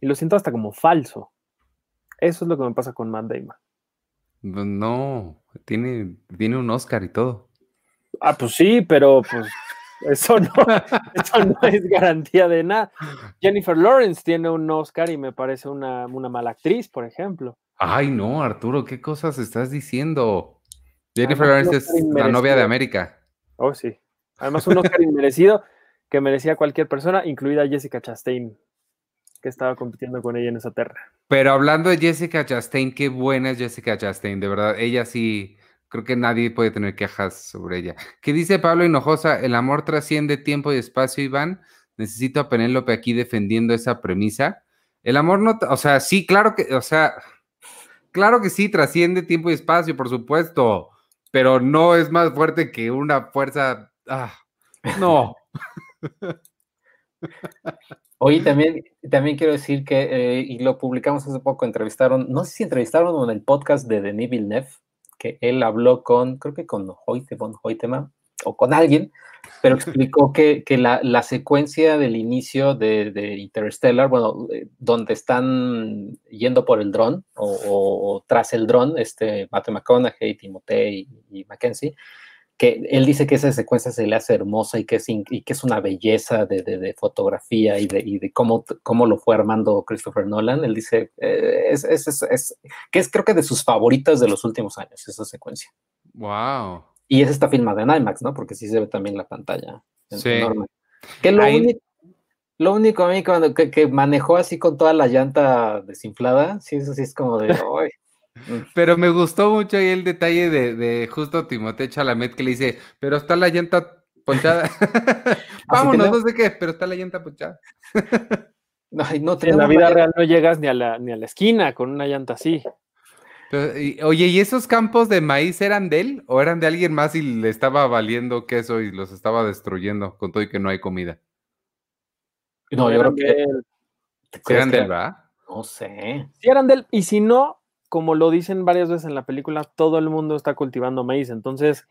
Y lo siento hasta como falso. Eso es lo que me pasa con Matt Damon. No, tiene, tiene un Oscar y todo. Ah, pues sí, pero pues eso no, eso no es garantía de nada. Jennifer Lawrence tiene un Oscar y me parece una, una mala actriz, por ejemplo. Ay, no, Arturo, ¿qué cosas estás diciendo? Jennifer Lawrence es la novia de América. Oh, sí. Además, un Oscar inmerecido que merecía cualquier persona, incluida Jessica Chastain, que estaba compitiendo con ella en esa terra. Pero hablando de Jessica Chastain, qué buena es Jessica Chastain, de verdad. Ella sí, creo que nadie puede tener quejas sobre ella. ¿Qué dice Pablo Hinojosa? El amor trasciende tiempo y espacio, Iván. Necesito a Penélope aquí defendiendo esa premisa. El amor no, o sea, sí, claro que, o sea, claro que sí, trasciende tiempo y espacio, por supuesto pero no es más fuerte que una fuerza. Ah, no. Hoy también, también quiero decir que, eh, y lo publicamos hace poco, entrevistaron, no sé si entrevistaron en el podcast de Denis Villeneuve, que él habló con, creo que con Hoyte, von Hoytema, o con alguien, pero explicó que, que la, la, secuencia del inicio de, de, Interstellar, bueno, eh, donde están yendo por el dron o, tras el dron, este, Matthew McConaughey, Timothée y, Mackenzie, que él dice que esa secuencia se le hace hermosa y que es, y que es una belleza de, de, fotografía y de, y de cómo, cómo, lo fue armando Christopher Nolan. Él dice eh, es, es, es, que es creo que de sus favoritas de los últimos años, esa secuencia. Wow. Y es esta filmada en IMAX, ¿no? Porque sí se ve también la pantalla sí. enorme. Que lo, único, lo único a mí cuando, que, que, manejó así con toda la llanta desinflada, sí, eso sí es como de... Pero me gustó mucho ahí el detalle de, de justo Timothée Chalamet que le dice, pero está la llanta ponchada. Vámonos, no sé qué, pero está la llanta ponchada. no, en la vida real no llegas ni a, la, ni a la esquina con una llanta así. Oye, ¿y esos campos de maíz eran de él o eran de alguien más y le estaba valiendo queso y los estaba destruyendo con todo y que no hay comida? No, yo creo que... eran de él, ¿verdad? No sé. Si eran de él, y si no, como lo dicen varias veces en la película, todo el mundo está cultivando maíz. Entonces,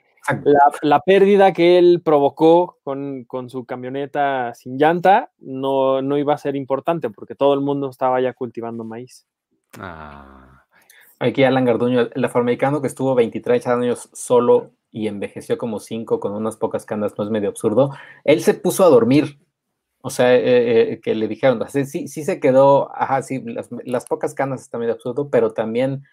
la, pérdida que él provocó con, su camioneta sin llanta no, no, iba a ser importante porque todo el mundo estaba ya cultivando maíz. Ah. Aquí Alan Garduño, el afroamericano que estuvo 23 años solo y envejeció como 5 con unas pocas canas, no es medio absurdo. Él se puso a dormir o sea, eh, eh, que le dijeron, sí, sí se quedó, ajá, sí, las, pocas canas está medio absurdo, pero también,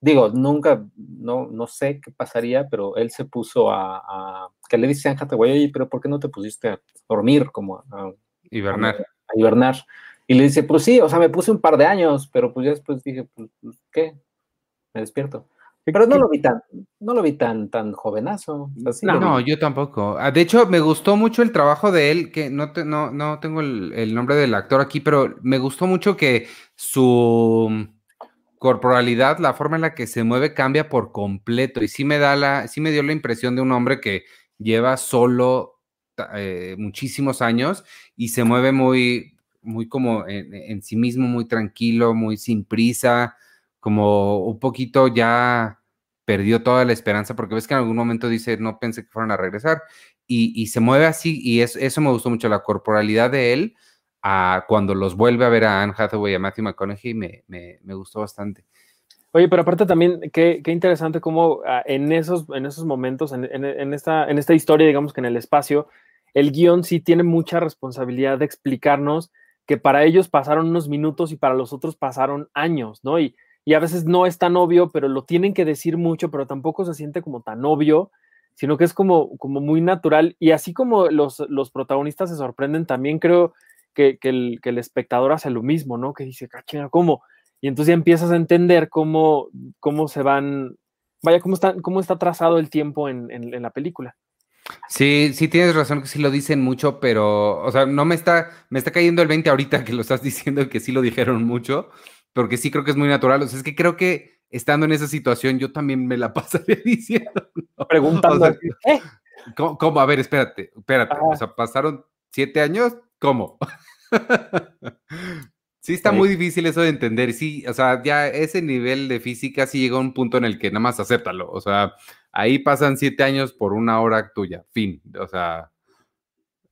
digo, nunca, no, no sé qué pasaría, pero él se puso a, que le dice a Hathaway, oye, pero ¿por qué no te pusiste a dormir, como a, hibernar? A, hibernar. Y le dice, pues sí, o sea, me puse un par de años, pero pues ya después dije, pues ¿qué? Me despierto. Pero no lo vi tan, no lo vi tan, tan jovenazo. no, yo tampoco. Ah, de hecho, me gustó mucho el trabajo de él, que no, no, no tengo el, nombre del actor aquí, pero me gustó mucho que su corporalidad, la forma en la que se mueve cambia por completo. Y sí me da la, sí me dio la impresión de un hombre que lleva solo eh, muchísimos años y se mueve muy, muy como en, en sí mismo, muy tranquilo, muy sin prisa como un poquito ya perdió toda la esperanza, porque ves que en algún momento dice, no pensé que fueran a regresar, y, se mueve así, y eso me gustó mucho, la corporalidad de él, a cuando los vuelve a ver a Anne Hathaway y a Matthew McConaughey, me, me, gustó bastante. Oye, pero aparte también, qué, qué interesante cómo ah, en, esos, en esos momentos, en, en, esta, en esta historia, digamos que en el espacio, el guion sí tiene mucha responsabilidad de explicarnos que para ellos pasaron unos minutos y para los otros pasaron años, ¿no? Y, y a veces no es tan obvio, pero lo tienen que decir mucho, pero tampoco se siente como tan obvio, sino que es como, como muy natural. Y así como los, los protagonistas se sorprenden, también creo que, que, el, espectador hace lo mismo, ¿no? Que dice, ah, ¿cómo? Y entonces ya empiezas a entender cómo, cómo se van, vaya, cómo está, cómo está trazado el tiempo en, en, en la película. Sí, sí tienes razón que sí lo dicen mucho, pero, o sea, no me está, me está cayendo el 20 ahorita que lo estás diciendo que sí lo dijeron mucho, porque sí creo que es muy natural. O sea, es que creo que estando en esa situación yo también me la pasaría diciendo. Preguntando. ¿eh? ¿cómo, A ver, espérate, espérate. O sea, pasaron siete años, ¿cómo? sí está muy difícil eso de entender. Sí, o sea, ya ese nivel de física sí llega a un punto en el que nada más acéptalo. O sea, ahí pasan siete años por una hora tuya, fin. O sea,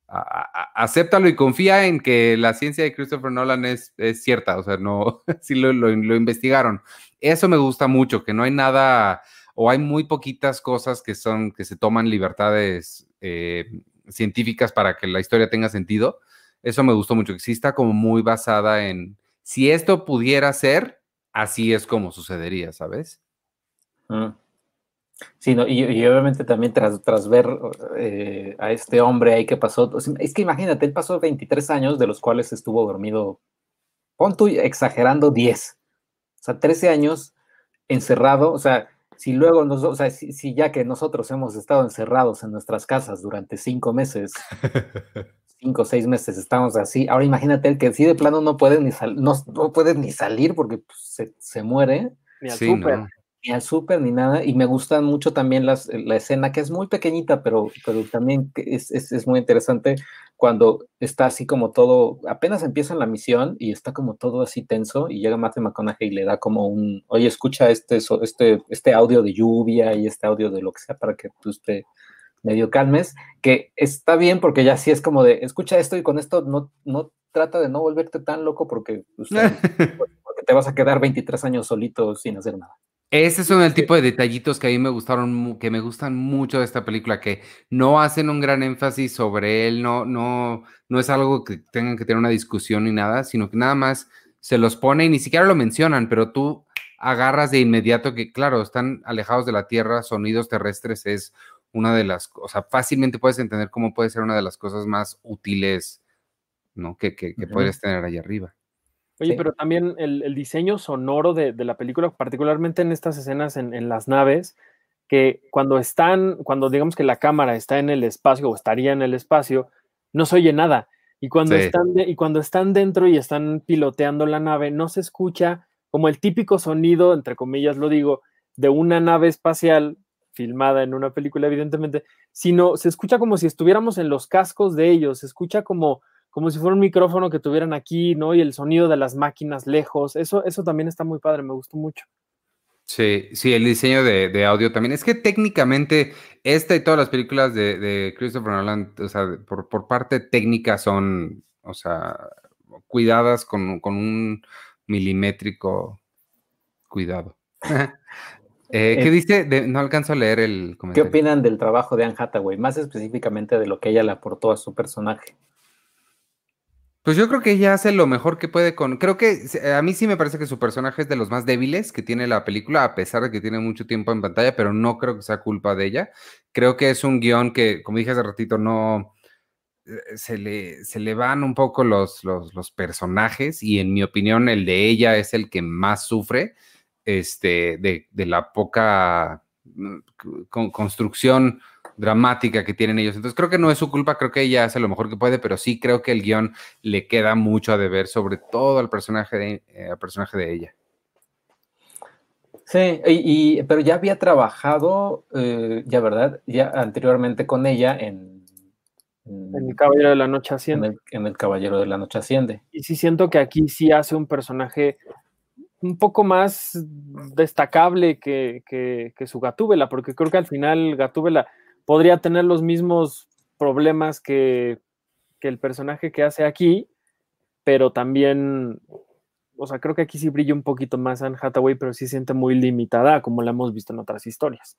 acéptalo y confía en que la ciencia de Christopher Nolan es, cierta, o sea, no, sí lo, investigaron. Eso me gusta mucho, que no hay nada, o hay muy poquitas cosas que son, que se toman libertades eh, científicas para que la historia tenga sentido. Eso me gustó mucho, que sí está como muy basada en, si esto pudiera ser, así es como sucedería, ¿sabes? Mm. Sí, y, obviamente también tras, tras ver eh, a este hombre ahí que pasó, es que imagínate, él pasó 23 años de los cuales estuvo dormido, pon tú exagerando 10, o sea, 13 años encerrado, o sea, si luego, nos, o sea, si, ya que nosotros hemos estado encerrados en nuestras casas durante cinco meses, cinco o seis meses estamos así, ahora imagínate el que sí de plano no puede ni, no, no puede ni salir porque pues, se, se, muere. Ni al súper ni al súper ni nada. Y me gustan mucho también las, la escena, que es muy pequeñita, pero, pero también es, es, es, muy interesante cuando está así como todo, apenas empieza la misión y está como todo así tenso y llega Matthew McConaughey y le da como un, oye, escucha este, este, este audio de lluvia y este audio de lo que sea para que tú te medio calmes, que está bien porque ya sí es como de, escucha esto y con esto no, no trata de no volverte tan loco porque, pues, porque te vas a quedar 23 años solito sin hacer nada. Ese son el tipo de detallitos que a mí me gustaron, que me gustan mucho de esta película, que no hacen un gran énfasis sobre él, no, no, no es algo que tengan que tener una discusión ni nada, sino que nada más se los pone y ni siquiera lo mencionan, pero tú agarras de inmediato que, claro, están alejados de la Tierra, sonidos terrestres es una de las, o sea, fácilmente puedes entender cómo puede ser una de las cosas más útiles, ¿no? Que, que, puedes tener ahí arriba. Oye, pero también el, diseño sonoro de, la película, particularmente en estas escenas en, las naves, que cuando están, cuando digamos que la cámara está en el espacio o estaría en el espacio, no se oye nada. Y cuando, están, y cuando están dentro y están piloteando la nave, no se escucha como el típico sonido, entre comillas lo digo, de una nave espacial filmada en una película, evidentemente, sino se escucha como si estuviéramos en los cascos de ellos, se escucha como como si fuera un micrófono que tuvieran aquí, ¿no? Y el sonido de las máquinas lejos. Eso, eso también está muy padre, me gustó mucho. Sí, sí, el diseño de, audio también. Es que técnicamente esta y todas las películas de, Christopher Nolan, o sea, por, parte técnica son, o sea, cuidadas con, un milimétrico cuidado. Eh, ¿Qué eh, dice? no alcanzo a leer el comentario. ¿Qué opinan del trabajo de Anne Hathaway? Más específicamente de lo que ella le aportó a su personaje. Pues yo creo que ella hace lo mejor que puede con. Creo que a mí sí me parece que su personaje es de los más débiles que tiene la película, a pesar de que tiene mucho tiempo en pantalla, pero no creo que sea culpa de ella. Creo que es un guion que, como dije hace ratito, no. Eh, se le, se le van un poco los, los, personajes y en mi opinión el de ella es el que más sufre este, de, de la poca mm, construcción dramática que tienen ellos. Entonces creo que no es su culpa, creo que ella hace lo mejor que puede, pero sí creo que el guion le queda mucho a deber, sobre todo al personaje de, eh, personaje de ella. Sí, y, pero ya había trabajado, eh, ya verdad, ya anteriormente con ella en, en, El Caballero de la Noche Asciende. En el, Caballero de la Noche Asciende. Y sí siento que aquí sí hace un personaje un poco más destacable que, que, que su Gatúbela, porque creo que al final Gatúbela podría tener los mismos problemas que, el personaje que hace aquí, pero también, o sea, creo que aquí sí brilla un poquito más Anne Hathaway, pero sí siente muy limitada, como la hemos visto en otras historias.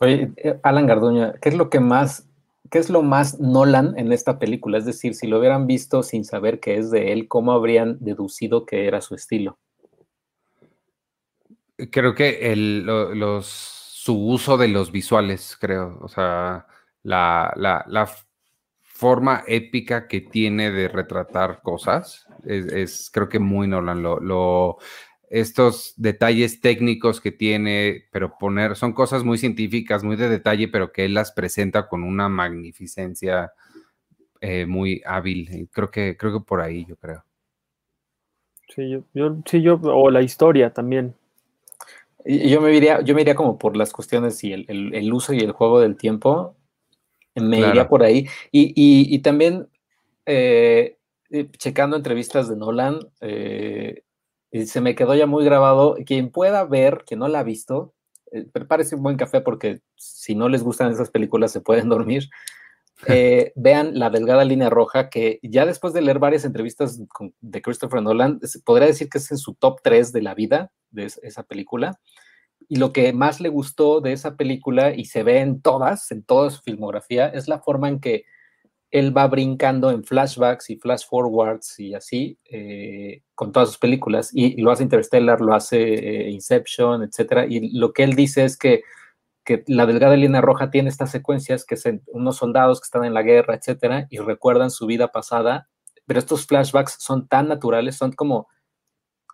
Oye, eh, Alan Garduño, ¿qué es lo que más, qué es lo más Nolan en esta película? Es decir, si lo hubieran visto sin saber que es de él, ¿cómo habrían deducido que era su estilo? Creo que el, los su uso de los visuales, creo. O sea, la, la, forma épica que tiene de retratar cosas es, creo que muy Nolan. Lo, estos detalles técnicos que tiene, pero poner, son cosas muy científicas, muy de detalle, pero que él las presenta con una magnificencia eh, muy hábil. Creo que, creo que por ahí, yo creo. Sí, yo, yo, sí, yo, o la historia también. Yo me iría, yo me iría como por las cuestiones y el, uso y el juego del tiempo. Me iría por ahí. Y, también eh, eh, checando entrevistas de Nolan, eh, se me quedó ya muy grabado. Quien pueda ver, que no la ha visto, prepárese un buen café porque si no les gustan esas películas se pueden dormir. Vean La Delgada Línea Roja, que ya después de leer varias entrevistas de Christopher Nolan, podría decir que es en su top 3 de la vida de esa película. Y lo que más le gustó de esa película, y se ve en todas, en toda su filmografía, es la forma en que él va brincando en flashbacks y flash forwards y así eh, con todas sus películas. Y, lo hace Interstellar, lo hace eh, Inception, etc. Y lo que él dice es que, que la delgada línea roja tiene estas secuencias que son unos soldados que están en la guerra, etc. Y recuerdan su vida pasada. Pero estos flashbacks son tan naturales, son como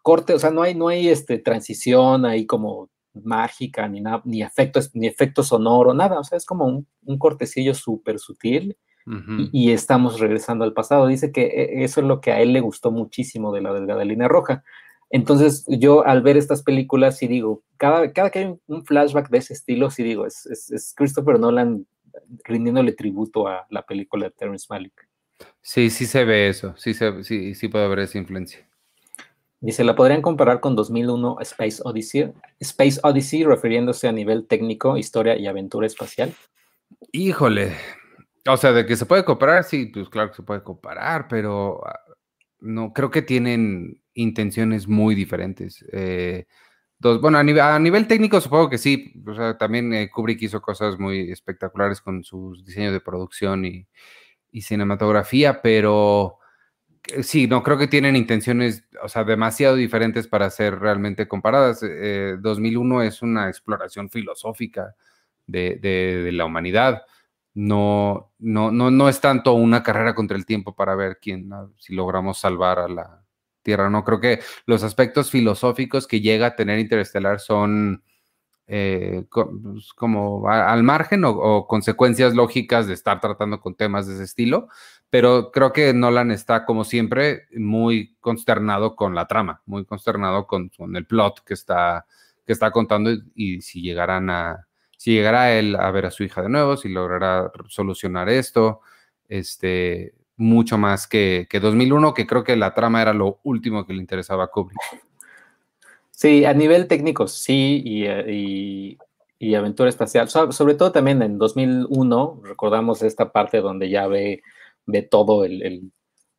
corte, o sea, no hay, no hay este, transición ahí como mágica, ni, nada, ni, efectos, ni efecto sonoro, nada, o sea, es como un, cortecillo súper sutil y, estamos regresando al pasado. Dice que e, eso es lo que a él le gustó muchísimo de la delgada línea roja. Entonces, yo al ver estas películas, sí digo, cada, cada que hay un, flashback de ese estilo, sí digo, es, es, Christopher Nolan rindiéndole tributo a la película de Terrence Malick. Sí, sí se ve eso, sí, sí, sí puede haber esa influencia. Dice, ¿la podrían comparar con 2001 Space Odyssey? Space Odyssey refiriéndose a nivel técnico, historia y aventura espacial. Híjole, o sea, de que se puede comparar, sí, pues claro que se puede comparar, pero no, creo que tienen intenciones muy diferentes. Eh, dos, bueno, a nivel, técnico supongo que sí, o sea, también eh, Kubrick hizo cosas muy espectaculares con sus diseños de producción y, cinematografía, pero eh, sí, no creo que tienen intenciones, o sea, demasiado diferentes para ser realmente comparadas. 2001 es una exploración filosófica de, la humanidad. No, no, no, no es tanto una carrera contra el tiempo para ver quién, si logramos salvar a la, Tierra, ¿no? Creo que los aspectos filosóficos que llega a tener Interestelar son eh, pues, como al margen o, consecuencias lógicas de estar tratando con temas de ese estilo, pero creo que Nolan está, como siempre, muy consternado con la trama, muy consternado con, el plot que está, que está contando y, si llegarán a, si llegará él a ver a su hija de nuevo, si logrará solucionar esto, este, mucho más que, que 2001, que creo que la trama era lo último que le interesaba a Kubrick. Sí, a nivel técnico sí, y, y, y aventura espacial, sobre todo también en 2001, recordamos esta parte donde ya ve, ve todo el, el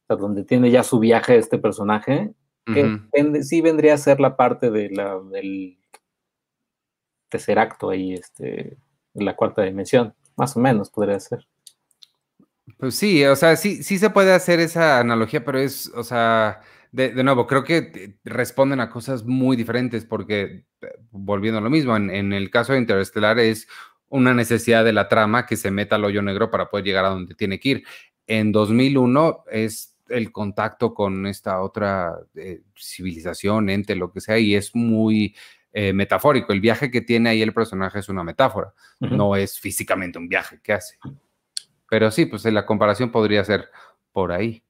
donde tiene ya su viaje este personaje, que sí vendría a ser la parte de la, del tercer acto ahí, este, la cuarta dimensión, más o menos podría ser. Pues sí, o sea, sí, sí se puede hacer esa analogía, pero es, o sea, de, nuevo, creo que responden a cosas muy diferentes porque, eh, volviendo a lo mismo, en, el caso de Interestelar es una necesidad de la trama que se meta al hoyo negro para poder llegar a donde tiene que ir. En 2001 es el contacto con esta otra eh, civilización, ente, lo que sea, y es muy eh, metafórico. El viaje que tiene ahí el personaje es una metáfora, no es físicamente un viaje que hace. Pero sí, pues la comparación podría ser por ahí.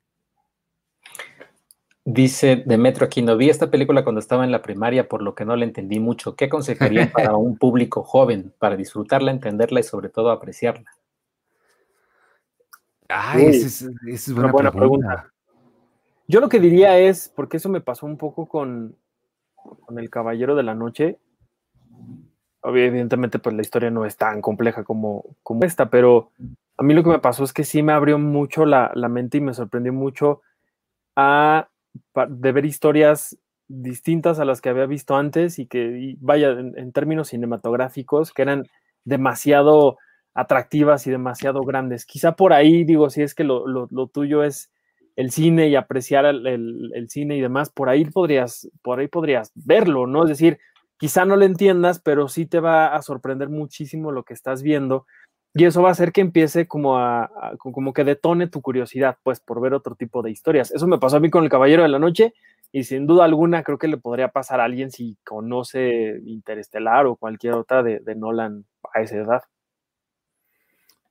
Dice Demetro no vi esta película cuando estaba en la primaria, por lo que no la entendí mucho. ¿Qué aconsejaría para un público joven, para disfrutarla, entenderla y sobre todo apreciarla? Ay, esa es, una, buena pregunta. Yo lo que diría es, porque eso me pasó un poco con, con El Caballero de la Noche. Evidentemente, pues la historia no es tan compleja como, como esta, pero a mí lo que me pasó es que sí me abrió mucho la, mente y me sorprendió mucho a, de ver historias distintas a las que había visto antes y que, vaya, en, términos cinematográficos, que eran demasiado atractivas y demasiado grandes. Quizá por ahí, digo, si es que lo, tuyo es el cine y apreciar el, cine y demás, por ahí podrías, por ahí podrías verlo, ¿no? Es decir, quizá no lo entiendas, pero sí te va a sorprender muchísimo lo que estás viendo y eso va a hacer que empiece como a, como que detone tu curiosidad, pues, por ver otro tipo de historias. Eso me pasó a mí con El Caballero de la Noche y sin duda alguna creo que le podría pasar a alguien si conoce Interestelar o cualquier otra de, Nolan a esa edad.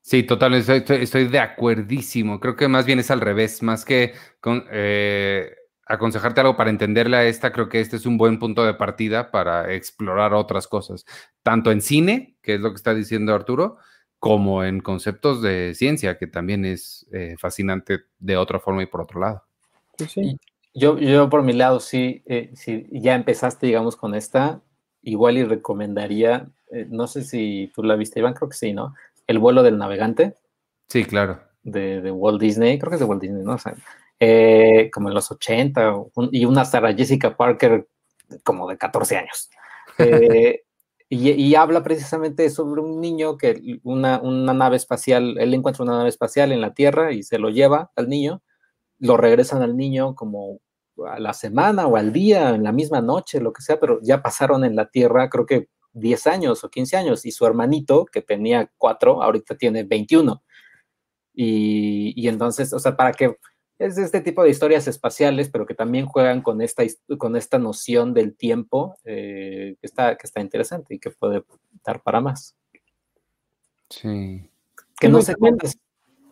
Sí, totalmente, estoy, de acuerdísimo. Creo que más bien es al revés, más que con, eh, aconsejarte algo para entenderle a esta, creo que este es un buen punto de partida para explorar otras cosas, tanto en cine, que es lo que está diciendo Arturo, como en conceptos de ciencia, que también es eh, fascinante de otra forma y por otro lado. Sí, Yo, yo por mi lado, sí, eh, si ya empezaste, digamos, con esta, igual y recomendaría, eh, no sé si tú la viste, Iván, creo que sí, ¿no? El vuelo del navegante. Sí, claro. De, de Walt Disney, creo que es de Walt Disney, ¿no? O sea, como en los 80, y una Sarah Jessica Parker como de 14 años. Y, habla precisamente sobre un niño que una, nave espacial, él encuentra una nave espacial en la Tierra y se lo lleva al niño, lo regresan al niño como a la semana o al día, en la misma noche, lo que sea, pero ya pasaron en la Tierra creo que 10 años o 15 años y su hermanito, que tenía 4, ahorita tiene 21. Y, y entonces, o sea, para que es este tipo de historias espaciales, pero que también juegan con esta, con esta noción del tiempo eh, que, está, que está interesante y que puede dar para más. Sí. Que no sé cuántas.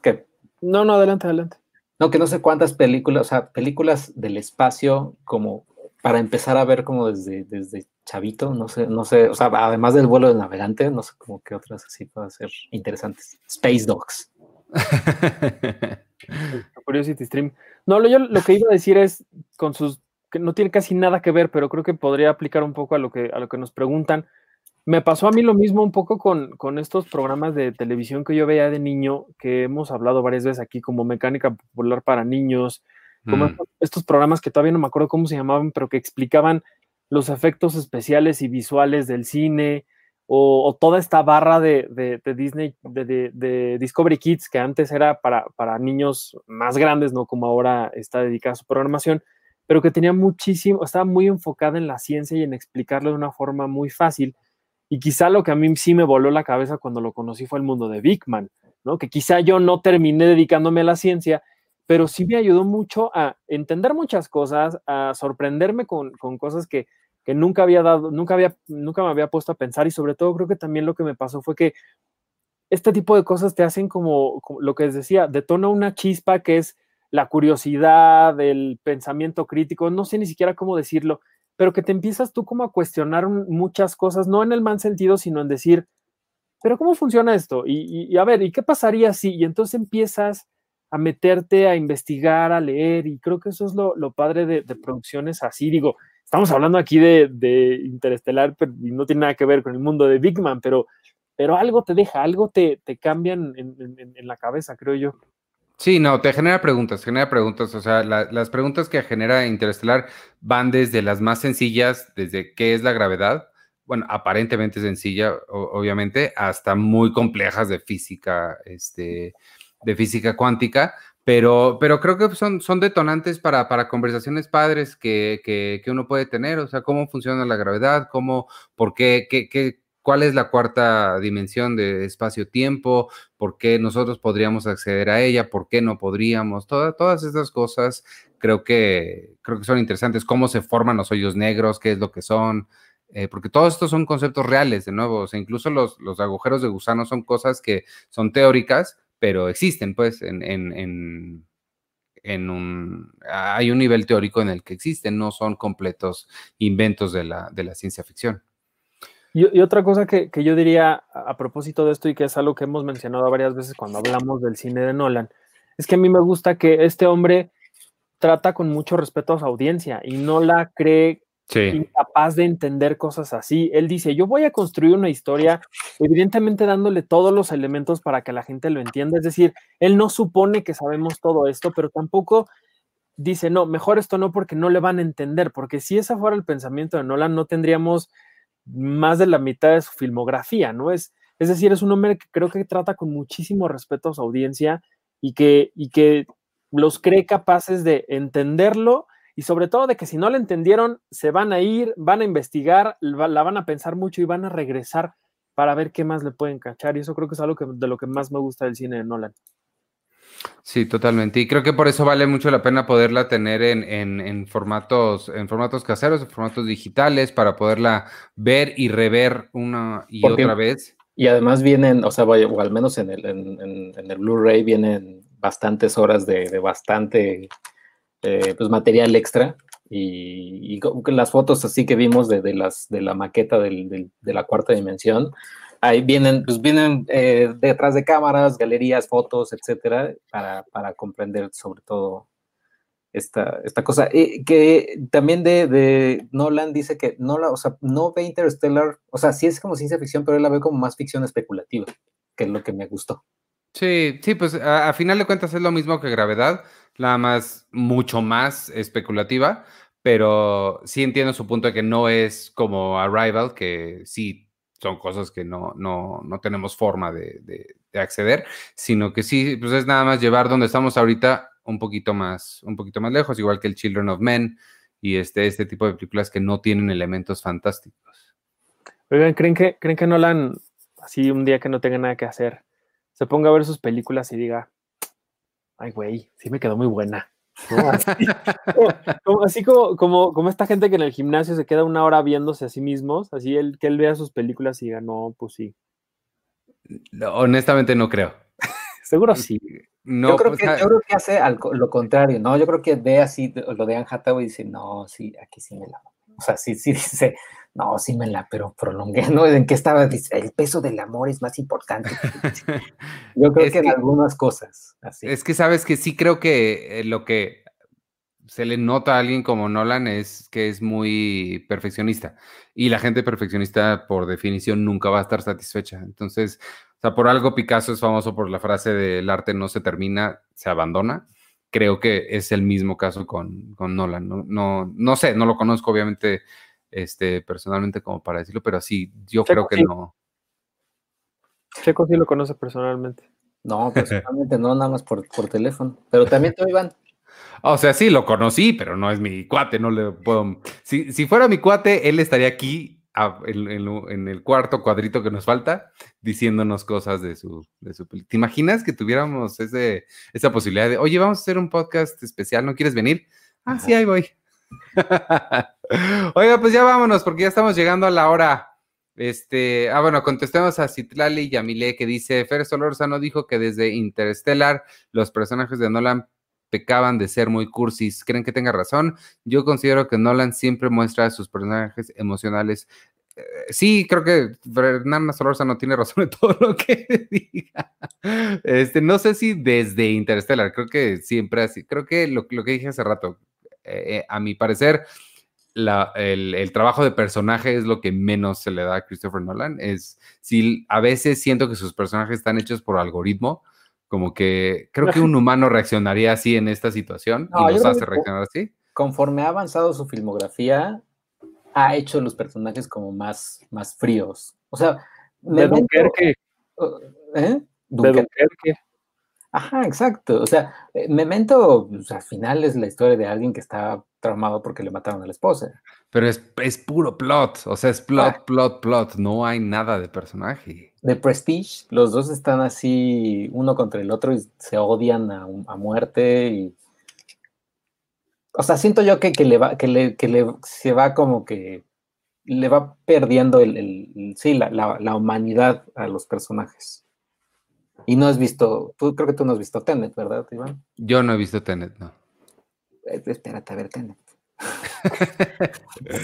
Que, no, no, adelante, adelante. No, que no sé cuántas películas, o sea, películas del espacio, como para empezar a ver como desde, desde chavito, no sé, no sé, o sea, además del vuelo del navegante, no sé cómo qué otras así pueden ser interesantes. Space Dogs. Curiosity Stream. No, lo, yo lo que iba a decir es con sus que no tiene casi nada que ver, pero creo que podría aplicar un poco a lo que a lo que nos preguntan. Me pasó a mí lo mismo un poco con, con estos programas de televisión que yo veía de niño, que hemos hablado varias veces aquí, como Mecánica Popular para Niños, como mm. estos programas que todavía no me acuerdo cómo se llamaban, pero que explicaban los efectos especiales y visuales del cine, o, toda esta barra de, Disney, de, Discovery Kids, que antes era para, para, niños más grandes, no como ahora está dedicada a su programación, pero que tenía muchísimo, estaba muy enfocada en la ciencia y en explicarlo de una forma muy fácil. Y quizá lo que a mí sí me voló la cabeza cuando lo conocí fue el mundo de Big Man, ¿no? Que quizá yo no terminé dedicándome a la ciencia, pero sí me ayudó mucho a entender muchas cosas, a sorprenderme con, cosas que, que nunca había dado, nunca había, nunca me había puesto a pensar y sobre todo creo que también lo que me pasó fue que este tipo de cosas te hacen como, lo que les decía, detona una chispa que es la curiosidad, el pensamiento crítico, no sé ni siquiera cómo decirlo, pero que te empiezas tú como a cuestionar muchas cosas, no en el mal sentido, sino en decir, pero ¿cómo funciona esto? Y, a ver, ¿y qué pasaría si? Y entonces empiezas a meterte a investigar, a leer, y creo que eso es lo, padre de, de producciones así, digo, estamos hablando aquí de, Interestelar y no tiene nada que ver con el mundo de Big Man, pero, pero algo te deja, algo te, te cambian en, la cabeza, creo yo. Sí, no, te genera preguntas, genera preguntas. O sea, las preguntas que genera Interestelar van desde las más sencillas, desde qué es la gravedad, bueno, aparentemente sencilla, obviamente, hasta muy complejas de física, este, de física cuántica, pero, pero creo que son, son detonantes para, para conversaciones padres que, que, uno puede tener, o sea, cómo funciona la gravedad, cómo, por qué, qué, qué cuál es la cuarta dimensión de espacio-tiempo, por qué nosotros podríamos acceder a ella, por qué no podríamos, todas esas cosas creo que, creo que son interesantes, cómo se forman los hoyos negros, qué es lo que son, eh, porque todos estos son conceptos reales, de nuevo, o sea, incluso los, los agujeros de gusano son cosas que son teóricas, pero existen, pues, en, en, en, un... Hay un nivel teórico en el que existen, no son completos inventos de la, de la ciencia ficción. Y, otra cosa que, que, yo diría a, propósito de esto y que es algo que hemos mencionado varias veces cuando hablamos del cine de Nolan, es que a mí me gusta que este hombre trata con mucho respeto a su audiencia y no la cree incapaz de entender cosas así. Él dice, yo voy a construir una historia, evidentemente dándole todos los elementos para que la gente lo entienda. Es decir, él no supone que sabemos todo esto, pero tampoco dice, no, mejor esto no porque no le van a entender, porque si ese fuera el pensamiento de Nolan, no tendríamos más de la mitad de su filmografía, ¿no? Es, es decir, es un hombre que creo que trata con muchísimo respeto a su audiencia y que, y que los cree capaces de entenderlo y sobre todo de que si no la entendieron, se van a ir, van a investigar, la van a pensar mucho y van a regresar para ver qué más le pueden cachar. Y eso creo que es algo de lo que más me gusta del cine de Nolan. Sí, totalmente. Y creo que por eso vale mucho la pena poderla tener en, formatos, en formatos caseros, en formatos digitales, para poderla ver y rever una y otra vez. Y además vienen, o sea, o al menos en el, en, el Blu-ray vienen bastantes horas de, de bastante eh, pues material extra y, las fotos así que vimos de, las, de la maqueta de la cuarta dimensión, ahí vienen, pues vienen eh, detrás de cámaras, galerías, fotos, etcétera, para, comprender sobre todo esta, esta cosa. Eh, que también de, Nolan dice que no, la, o sea, no ve Interstellar, o sea, sí es como ciencia ficción, pero él la ve como más ficción especulativa, que es lo que me gustó. Sí, sí, pues a, final de cuentas es lo mismo que Gravedad nada más mucho más especulativa, pero sí entiendo su punto de que no es como Arrival, que sí son cosas que no, no, no tenemos forma de, de, acceder, sino que sí, pues es nada más llevar donde estamos ahorita un poquito más, un poquito más lejos, igual que el Children of Men y este, este tipo de películas que no tienen elementos fantásticos. Oigan, ¿creen que, ¿creen que Nolan, así un día que no tenga nada que hacer, se ponga a ver sus películas y diga, ay, güey, sí me quedó muy buena. Así, como, como, como, esta gente que en el gimnasio se queda una hora viéndose a sí mismos, así él, que él vea sus películas y diga, no, pues sí. honestamente no creo. Seguro sí. No, yo, creo pues, que, yo creo que hace lo contrario, ¿no? Yo creo que ve así lo de Anne Hathaway y dice, no, sí, aquí sí me la... O sea, sí, sí dice, no, sí me la, pero prolongué, ¿no? ¿En qué estaba? El peso del amor es más importante. Yo creo que, en algunas cosas. Así. Es que sabes que sí creo que eh, lo que se le nota a alguien como Nolan es que es muy perfeccionista. Y la gente perfeccionista, por definición, nunca va a estar satisfecha. Entonces, o sea, por algo Picasso es famoso por la frase de el arte no se termina, se abandona. Creo que es el mismo caso con, con Nolan. No, no, no sé, no lo conozco, obviamente este, personalmente como para decirlo, pero sí, yo creo que no. Checo sí lo conoce personalmente. No, personalmente no, nada más por, por teléfono. Pero también tú, Iván. O sea, sí, lo conocí, pero no es mi cuate, no le puedo... Si, si fuera mi cuate, él estaría aquí en, el cuarto cuadrito que nos falta, diciéndonos cosas de su, de su ¿Te imaginas que tuviéramos ese, esa posibilidad de, oye, vamos a hacer un podcast especial, ¿no quieres venir? Ah, sí, ahí voy. Oiga, pues ya vámonos, porque ya estamos llegando a la hora. Este, ah, bueno, contestemos a Citlali Yamile que dice, Fer Solórzano dijo que desde Interstellar los personajes de Nolan pecaban de ser muy cursis. ¿Creen que tenga razón? Yo considero que Nolan siempre muestra sus personajes emocionales. Eh, sí, creo que Fernanda no tiene razón en todo lo que diga. Este, no sé si desde Interstellar, creo que siempre así. Creo que lo, que dije hace rato, eh, a mi parecer, el, el, trabajo de personaje es lo que menos se le da a Christopher Nolan. Es si a veces siento que sus personajes están hechos por algoritmo como que creo que un humano reaccionaría así en esta situación y nos hace reaccionar así. Conforme ha avanzado su filmografía, ha hecho los personajes como más, más fríos. O sea, de Dunkerque. Uh, ¿Eh? Dunkerque. Ajá, exacto. O sea, eh, Memento, pues, al final es la historia de alguien que está traumado porque le mataron a la esposa. Pero es, es puro plot, o sea, es plot, ah. plot, plot. No hay nada de personaje de Prestige, los dos están así uno contra el otro y se odian a, muerte y... O sea, siento yo que, le va, que le, que le se va como que le va perdiendo el, sí, la, humanidad a los personajes. Y no has visto, tú creo que tú no has visto Tenet, ¿verdad, Iván? Yo no he visto Tenet, no. Eh, espérate a ver Tenet.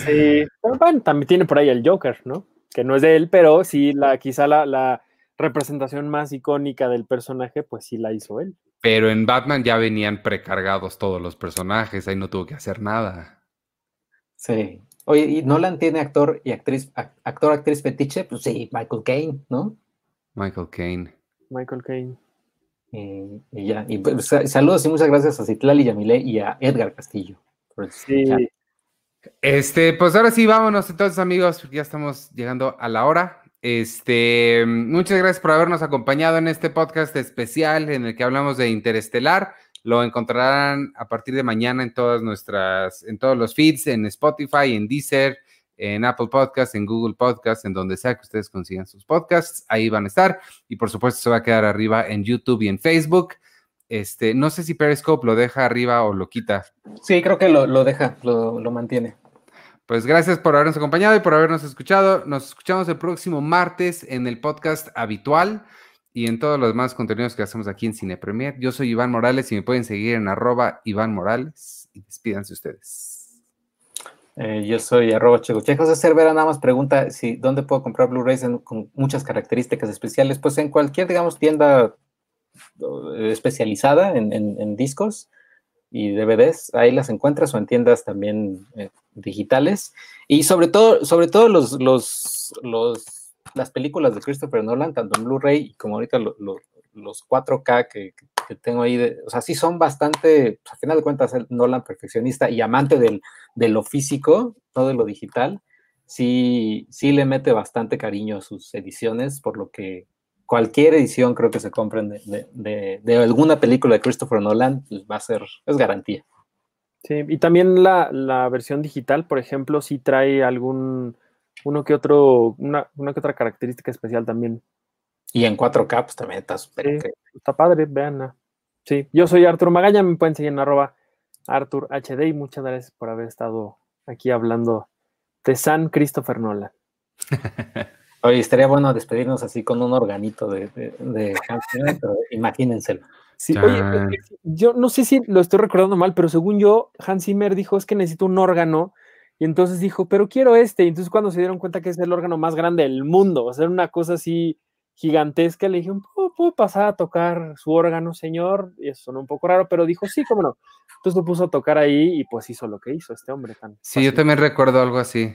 sí, bueno, también tiene por ahí el Joker, ¿no? que no es de él, pero sí, la, quizá la, representación más icónica del personaje, pues sí la hizo él. Pero en Batman ya venían precargados todos los personajes, ahí no tuvo que hacer nada. Sí. Oye, ¿y Nolan tiene actor y actriz, actor, actriz fetiche? Pues sí, Michael Caine, ¿no? Michael Caine. Michael Caine. y ya, y pues, saludos y muchas gracias a Citlali Yamile y a Edgar Castillo. sí. Este, pues ahora sí, vámonos entonces, amigos, ya estamos llegando a la hora. Este, muchas gracias por habernos acompañado en este podcast especial en el que hablamos de Interestelar. Lo encontrarán a partir de mañana en todas nuestras, en todos los feeds, en Spotify, en Deezer, en Apple Podcasts, en Google Podcasts, en donde sea que ustedes consigan sus podcasts, ahí van a estar. Y por supuesto, se va a quedar arriba en YouTube y en Facebook. Este, no sé si Periscope lo deja arriba o lo quita. Sí, creo que lo, deja, lo, lo mantiene. Pues gracias por habernos acompañado y por habernos escuchado. Nos escuchamos el próximo martes en el podcast habitual y en todos los demás contenidos que hacemos aquí en Cine Premier. Yo soy Iván Morales y me pueden seguir en arroba Iván Morales y despídanse ustedes. Eh, yo soy arroba Cheguche. José Cervera nada más pregunta si dónde puedo comprar Blu-rays con muchas características especiales. Pues en cualquier, digamos, tienda eh, especializada en, discos y DVDs, ahí las encuentras o en tiendas también eh, digitales. Y sobre todo, sobre todo los, los, las películas de Christopher Nolan, tanto en Blu-ray como ahorita los 4K que, tengo ahí, o sea, sí son bastante, pues, a final de cuentas, Nolan perfeccionista y amante del, de lo físico, no de lo digital, sí, sí le mete bastante cariño a sus ediciones, por lo que cualquier edición creo que se compren de, alguna película de Christopher Nolan, pues va a ser, es garantía. Sí, y también la, versión digital, por ejemplo, sí trae algún, uno que otro, una, que otra característica especial también. Y en 4K, pues también está súper Está padre, vean. Sí, yo soy Artur Magaña, me pueden seguir en arroba Artur HD y muchas gracias por haber estado aquí hablando de San Christopher Nolan. Oye, estaría bueno despedirnos así con un organito de, de, Hans Zimmer, pero imagínenselo. Sí, oye, yo no sé si lo estoy recordando mal, pero según yo, Hans Zimmer dijo es que necesito un órgano, y entonces dijo, pero quiero este, y entonces cuando se dieron cuenta que es el órgano más grande del mundo, o sea, una cosa así gigantesca, le dije, ¿puedo, pasar a tocar su órgano, señor? Y eso sonó un poco raro, pero dijo, sí, cómo no. Entonces lo puso a tocar ahí y pues hizo lo que hizo este hombre. Tan sí, yo también recuerdo algo así.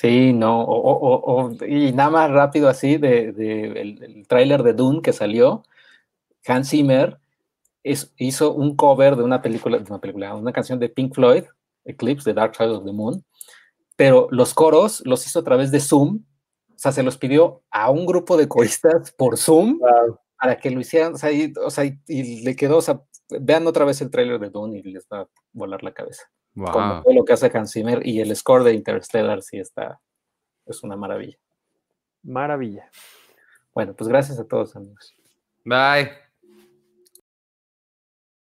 Sí, no, o, y nada más rápido así, de, el, tráiler de Dune que salió, Hans Zimmer hizo un cover de una película, de una película, una canción de Pink Floyd, Eclipse, The Dark Side of the Moon, pero los coros los hizo a través de Zoom, o sea, se los pidió a un grupo de coristas por Zoom para que lo hicieran, o sea, y, le quedó, o sea, vean otra vez el tráiler de Dune y les va a volar la cabeza. Como todo lo que hace Hans Zimmer y el score de Interstellar sí está, es una maravilla. Maravilla. Bueno, pues gracias a todos amigos. Bye.